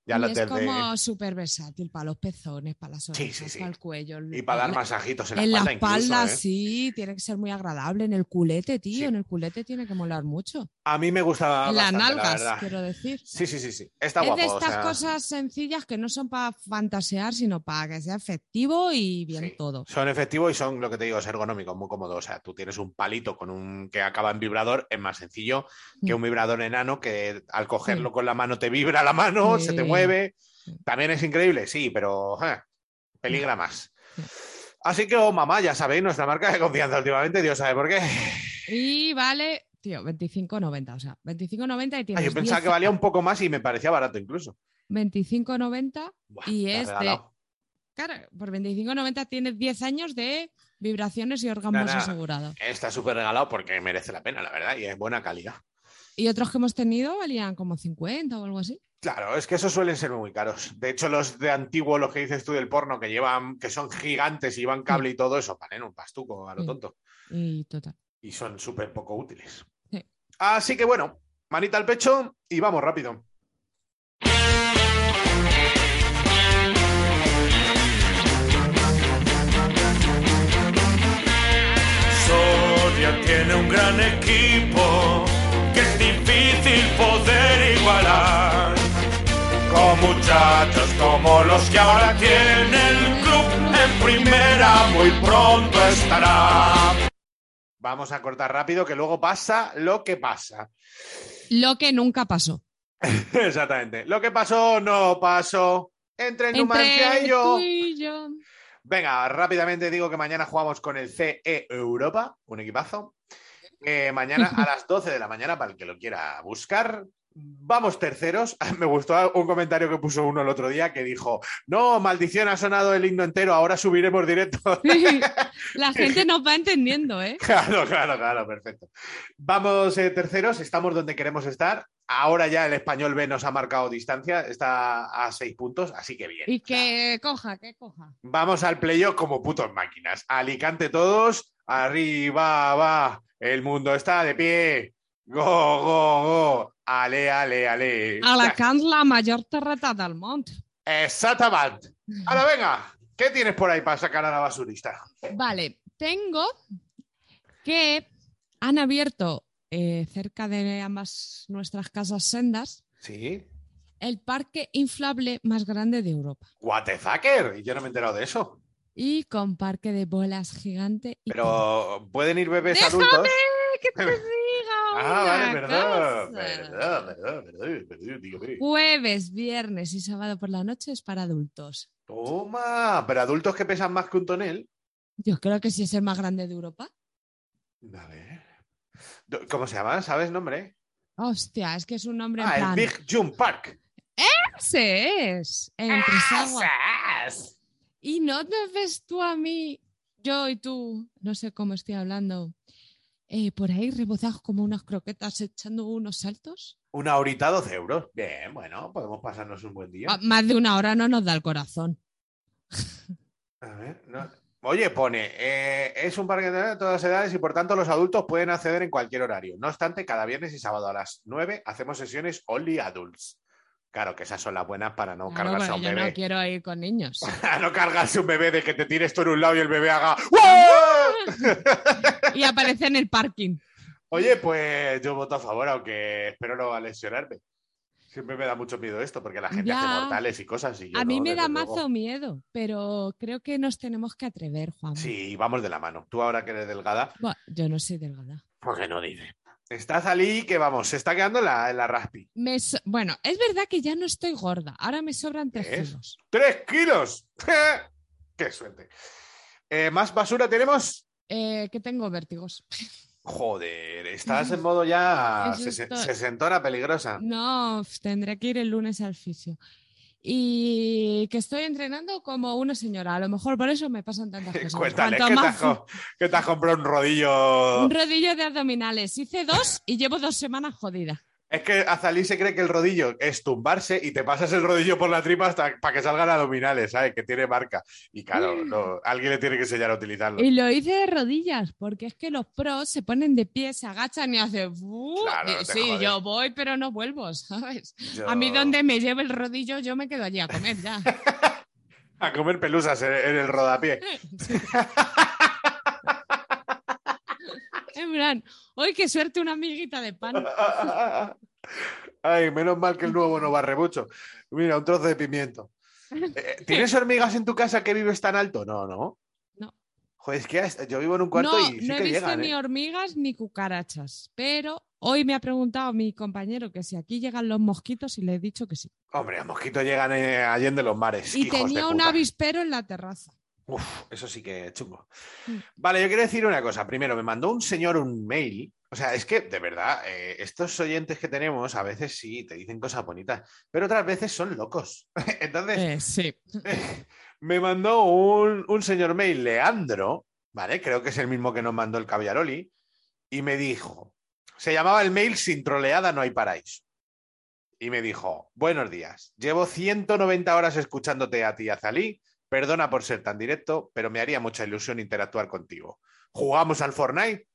ya y lo es como súper versátil para los pezones, para las Sí, orejas, sí, sí. para el cuello. Y para dar la- masajitos en la En la espalda, espalda, incluso, ¿eh? sí, tiene que ser muy agradable. En el culete, tío, Sí. en el culete tiene que molar mucho. A mí me gusta en las bastante, la nalgas, verdad. quiero decir. Sí, sí, sí, sí. Está es guapo. de o estas sea, cosas sencillas que no son para fantasear, sino para que sea efectivo y bien Sí. todo. Son efectivos y son, lo que te digo, es ergonómicos, muy cómodos. O sea, tú tienes un palito con un que acaba en vibrador, es más sencillo que Mm. un vibrador enano que al cogerlo con la mano te vibra la mano, se te Sí. mueve. También es increíble, sí, pero eh, peligra más. Sí. Así que, oh, mamá, ya sabéis, nuestra marca de confianza últimamente, Dios sabe por qué. Y vale, tío, 25.90. O sea, 25.90 y tienes. yo pensaba 10 que valía un poco más y me parecía barato incluso. 25.90 Buah, y es de. Claro, por 25.90 tienes 10 años de vibraciones y Nada. asegurados. Está súper regalado porque merece la pena, la verdad, y es buena calidad. Y otros que hemos tenido valían como 50 o algo así. Claro, es que esos suelen ser muy caros. De hecho, los de antiguo, los que dices tú del porno, que llevan, que son gigantes y llevan cable y todo eso, valen un pastuco a lo Sí. tonto. Y total. Y son súper poco útiles. Sí. Así que bueno, manita al pecho y vamos rápido. Como los que ahora tiene el club en primera, muy pronto estará. Vamos a cortar rápido, que luego pasa lo que pasa. Lo que nunca pasó. Exactamente. Lo que pasó, no pasó. Entre Numancia Entre y yo. tú y yo. Venga, rápidamente digo que mañana jugamos con el CE Europa, un equipazo. Eh, mañana a las 12 de la mañana, para el que lo quiera buscar. Vamos terceros. Me gustó un comentario que puso uno el otro día que dijo: No, maldición, ha sonado el himno entero, ahora subiremos directo. La gente nos va entendiendo, ¿eh? Claro, claro, claro, perfecto. Vamos eh, terceros, estamos donde queremos estar. Ahora ya el español B nos ha marcado distancia, está a seis puntos, así que bien. Y que coja, que coja. Vamos al playoff como putos máquinas. Alicante todos, arriba va, el mundo está de pie. Go, go, go. Ale, ale, ale. Alacant, la mayor terreta del món. Exactamente. Ahora venga, ¿qué tienes por ahí para sacar a la basurista? Vale, tengo que han abierto eh, cerca de ambas nuestras casas sendas Sí. el parque inflable más grande de Europa. What the fucker? Yo no me he enterado de eso. Y con parque de bolas gigante. Y. Pero pueden ir bebés ¡Déjame adultos. que te Ah, vale, cosa. Perdón, perdón, perdón, perdón, dígame. Jueves, viernes y sábado por la noche es para adultos. Toma, pero adultos que pesan más que un tonel. Yo creo que sí es el más grande de Europa. A ver. ¿Cómo se llama? ¿Sabes nombre? Hostia, es que es un nombre en Ah, el plan. Big Jump Park. Ese es. En Ah, Tresagua. Y no te ves tú a mí, yo y tú, no sé cómo estoy hablando, eh, por ahí rebozados como unas croquetas echando unos saltos. Una horita, 12 euros. Bien, bueno, podemos pasarnos un buen día. Ah, más de una hora no nos da el corazón. A ver, no- Oye, pone, eh, es un parque de todas edades y por tanto los adultos pueden acceder en cualquier horario. No obstante, cada viernes y sábado a las 9 hacemos sesiones Only Adults. Claro que esas son las buenas para no Claro, cargarse a un yo bebé. no quiero ir con niños. A no cargarse un bebé de que te tires tú en un lado y el bebé haga y aparece en el parking. Oye, pues yo voto a favor, aunque espero no lesionarme. Siempre me da mucho miedo esto, porque la gente Ya. hace mortales y cosas. Y yo A mí no, me da luego. mazo miedo, pero creo que nos tenemos que atrever, Juan. Sí, vamos de la mano. Tú ahora que eres delgada, yo no soy delgada. ¿por qué no dice? Está Zalí que vamos, se está quedando en la, en la raspi. Me so- bueno, es verdad que ya no estoy gorda. Ahora me sobran tres kilos. ¡Tres kilos! ¡Qué suerte! Eh, ¿Más basura tenemos? Eh, que tengo vértigos. Joder, estás en modo ya Eso sesen- estoy- sesentona peligrosa. No, tendré que ir el lunes al fisio. Y que estoy entrenando como una señora. A lo mejor por eso me pasan tantas cosas. Cuéntale, Cuanto ¿qué te, más has, co- qué te has comprado un rodillo? un rodillo de abdominales. Hice dos y llevo dos semanas jodida. Es que Azalí se cree que el rodillo es tumbarse y te pasas el rodillo por la tripa hasta para que salgan abdominales, ¿sabes? Que tiene marca. Y claro, no, alguien le tiene que enseñar a utilizarlo. Y lo hice de rodillas, porque es que los pros se ponen de pie, se agachan y hacen. Claro, y no te sí, yo voy, pero no vuelvo, ¿sabes? Yo- A mí donde me lleve el rodillo, yo me quedo allí a comer ya. A comer pelusas en, en el rodapié. En plan, ¡ay, qué suerte una amiguita de pan! Ay, menos mal que el nuevo no barre mucho. Mira, un trozo de pimiento. Eh, ¿Tienes hormigas en tu casa que vives tan alto? No, no. No. Joder, es que yo vivo en un cuarto No, y sí no he que visto llegan, ni ¿eh? hormigas ni cucarachas, pero hoy me ha preguntado mi compañero que si aquí llegan los mosquitos y le he dicho que sí. Hombre, los mosquitos llegan eh, allende los mares. Y de tenía un avispero en la terraza. Uf, eso sí que chungo. Mm. Vale, yo quiero decir una cosa. Primero, me mandó un señor un mail. O sea, es que, de verdad, eh, estos oyentes que tenemos a veces sí te dicen cosas bonitas, pero otras veces son locos. Entonces, Eh, sí. me mandó un, un señor mail, Leandro, ¿vale? Creo que es el mismo que nos mandó el Caviaroli, y me dijo, se llamaba el mail Sin troleada no hay paraíso. Y me dijo, buenos días, llevo 190 horas escuchándote a ti, Azalí, perdona por ser tan directo, pero me haría mucha ilusión interactuar contigo. ¿Jugamos al Fortnite?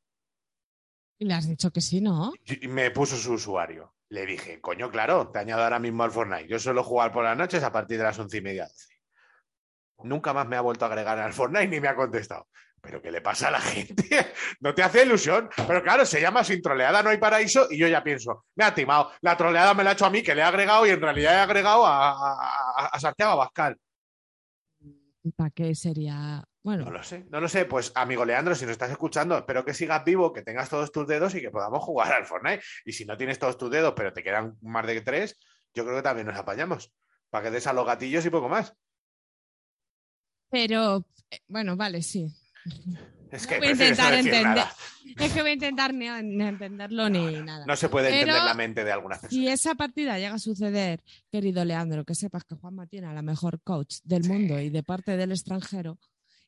Y le has dicho que sí, ¿no? Y me puso su usuario. Le dije, coño, claro, te añado ahora mismo al Fortnite. Yo suelo jugar por las noches a partir de las once y media, doce. Nunca más me ha vuelto a agregar al Fortnite ni me ha contestado. ¿Pero qué le pasa a la gente? ¿No te hace ilusión? Pero claro, se llama Sin troleada no hay paraíso y yo ya pienso, me ha timado. La troleada me la ha hecho a mí, que le he agregado y en realidad he agregado a, a, a- a Santiago Abascal. ¿Para qué sería? Bueno, No lo sé, no lo sé. Pues, amigo Leandro, si nos estás escuchando, espero que sigas vivo, que tengas todos tus dedos y que podamos jugar al Fortnite. Y si no tienes todos tus dedos, pero te quedan más de tres, yo creo que también nos apañamos. Para que des a los gatillos y poco más. pero eh, bueno, vale, sí. Es No que voy a no intentar entender. nada. Es que voy a intentar ni, ni entenderlo ni nada. No se puede Pero- entender la mente de algunas personas. Si esa partida llega a suceder, querido Leandro, que sepas que Juanma tiene a la mejor coach del mundo y de parte del extranjero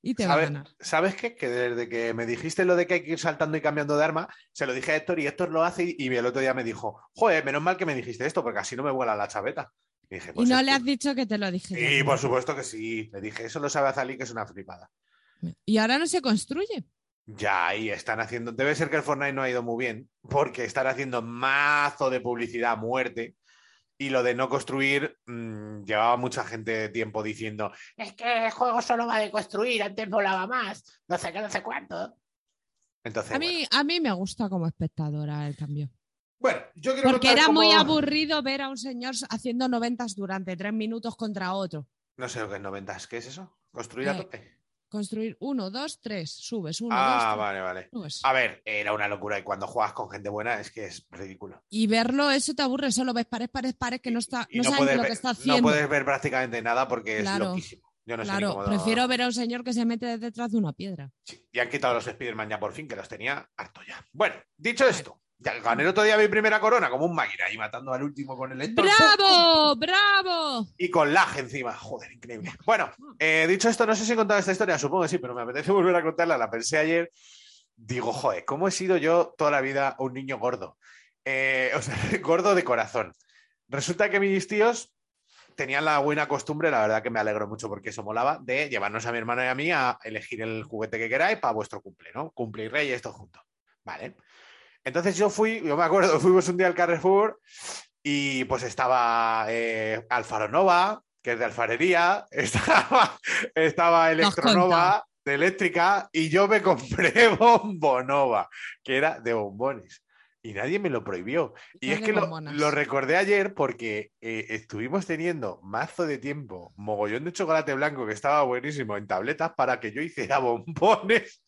y te va a ¿Sabe- ganar. ¿Sabes qué? Que desde que me dijiste lo de que hay que ir saltando y cambiando de arma, se lo dije a Héctor y Héctor lo hace y, el otro día me dijo, joder, menos mal que me dijiste esto porque así no me vuela la chaveta. Y dije, Y pues no le has dicho que te lo dije. Y yo. por supuesto que sí. Le dije, eso lo sabe Azalí, que es una flipada. Y ahora no se construye. Ya, ahí están haciendo. Debe ser que el Fortnite no ha ido muy bien, porque están haciendo mazo de publicidad a muerte. Y lo de no construir, mm, llevaba mucha gente tiempo diciendo, Es que el juego solo va de construir, antes volaba más. No sé qué, no sé cuánto. entonces. A mí, a mí me gusta como espectadora el cambio. Bueno, Bueno, yo quiero Porque era muy aburrido ver a un señor haciendo noventas durante tres minutos contra otro. No sé lo que es noventas. ¿Qué es eso? ¿Construir a Eh, tope? Construir uno, dos, tres, subes, uno, Ah, dos, vale, vale. subes. A ver, era una locura y cuando juegas con gente buena es que es ridículo. Y verlo, eso te aburre, solo ves pares, pares, pares que no está, Y no, no, puedes lo ver, que está no haciendo. puedes ver prácticamente nada porque es loquísimo. Yo no sé claro, cómo- prefiero ver a un señor que se mete detrás de una piedra. Sí, y han quitado los Spider-Man ya por fin, que los tenía harto ya. Bueno, dicho esto, gané el otro día mi primera corona como un máquina y matando al último con el Héctor. ¡Bravo! ¡Bravo! Y con lag encima. Joder, increíble. Bueno, eh, dicho esto, no sé si he contado esta historia, supongo que sí, pero me apetece volver a contarla. La pensé ayer. Digo, joder, ¿cómo he sido yo toda la vida un niño gordo? Eh, o sea, gordo de corazón. Resulta que mis tíos tenían la buena costumbre, la verdad que me alegro mucho porque eso molaba, de llevarnos a mi hermano y a mí a elegir el juguete que queráis para vuestro cumple, ¿no? Cumple y rey, esto junto. Vale. Entonces yo fui, yo me acuerdo, fuimos un día al Carrefour y pues estaba eh, Alfaro Nova, que es de alfarería, estaba, estaba Electronova de eléctrica y yo me compré Bombonova, que era de bombones. Y nadie me lo prohibió. Y Es que lo recordé ayer porque eh, estuvimos teniendo mazo de tiempo, mogollón de chocolate blanco que estaba buenísimo en tabletas para que yo hiciera bombones.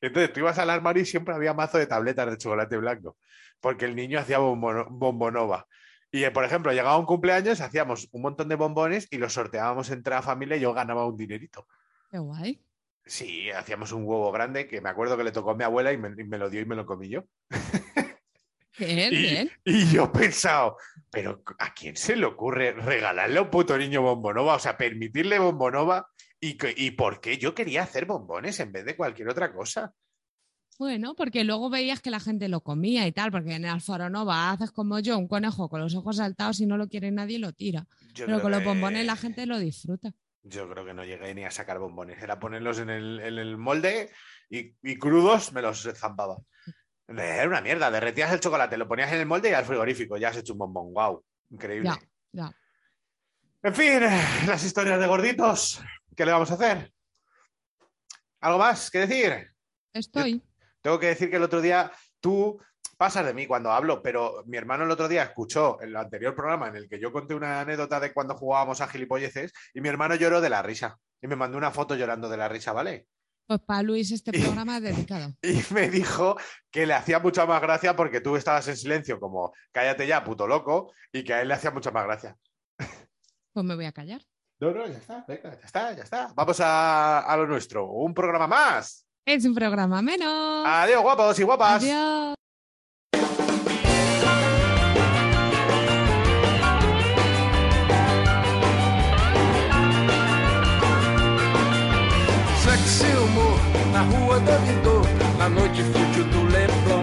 Entonces tú ibas al armario y siempre había mazo de tabletas de chocolate blanco, porque el niño hacía bombono- bombonova. Y, eh, por ejemplo, llegaba un cumpleaños, hacíamos un montón de bombones y los sorteábamos entre la familia y yo ganaba un dinerito. Qué guay. Sí, hacíamos un huevo grande que me acuerdo que le tocó a mi abuela y me, y me lo dio y me lo comí yo. Bien, Y, bien. y yo he pensado, pero ¿a quién se le ocurre regalarle a un puto niño bombonova? O sea, permitirle bombonova. ¿Y, ¿Y por qué yo quería hacer bombones en vez de cualquier otra cosa? Bueno, porque luego veías que la gente lo comía y tal, porque en el Alfaro Nova haces como yo, un conejo con los ojos saltados y no lo quiere nadie lo tira. Yo Pero con los bombones la gente lo disfruta. Yo creo que no llegué ni a sacar bombones. Era ponerlos en el, en el molde y, y crudos me los zampaba. Era una mierda. Derretías el chocolate, lo ponías en el molde y al frigorífico. Ya has hecho un bombón. ¡Wow! Increíble. Ya, ya. En fin, eh, las historias de gorditos. ¿Qué le vamos a hacer? ¿Algo más que decir? Estoy. Tengo que decir que el otro día tú pasas de mí cuando hablo, pero mi hermano el otro día escuchó el anterior programa en el que yo conté una anécdota de cuando jugábamos a gilipolleces y mi hermano lloró de la risa. Y me mandó una foto llorando de la risa, ¿vale? Pues para Luis este programa es dedicado. Y me dijo que le hacía mucha más gracia porque tú estabas en silencio como cállate ya, puto loco, y que a él le hacía mucha más gracia. Pues me voy a callar. No, no, ya está, venga, ya está, ya está. Vamos a, a lo nuestro. Un programa más. Es un programa menos. Adiós, guapos y guapas. Adiós. Sexy humor na rua do Vidor, na noite fútil do Leblon.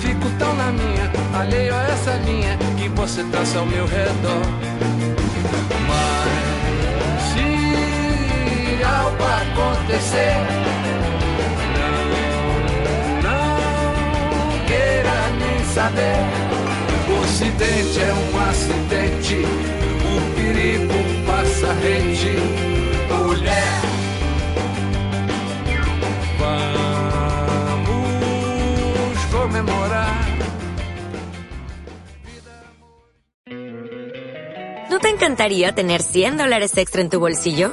Fico tão na minha, alheio a essa linha que você traça ao meu redor. Se algo acontecer, não, saber. O ocidente é um acidente, o perigo passa rente. Mulher. Vamos comemorar. ¿No te encantaría tener 100 dólares extra en tu bolsillo?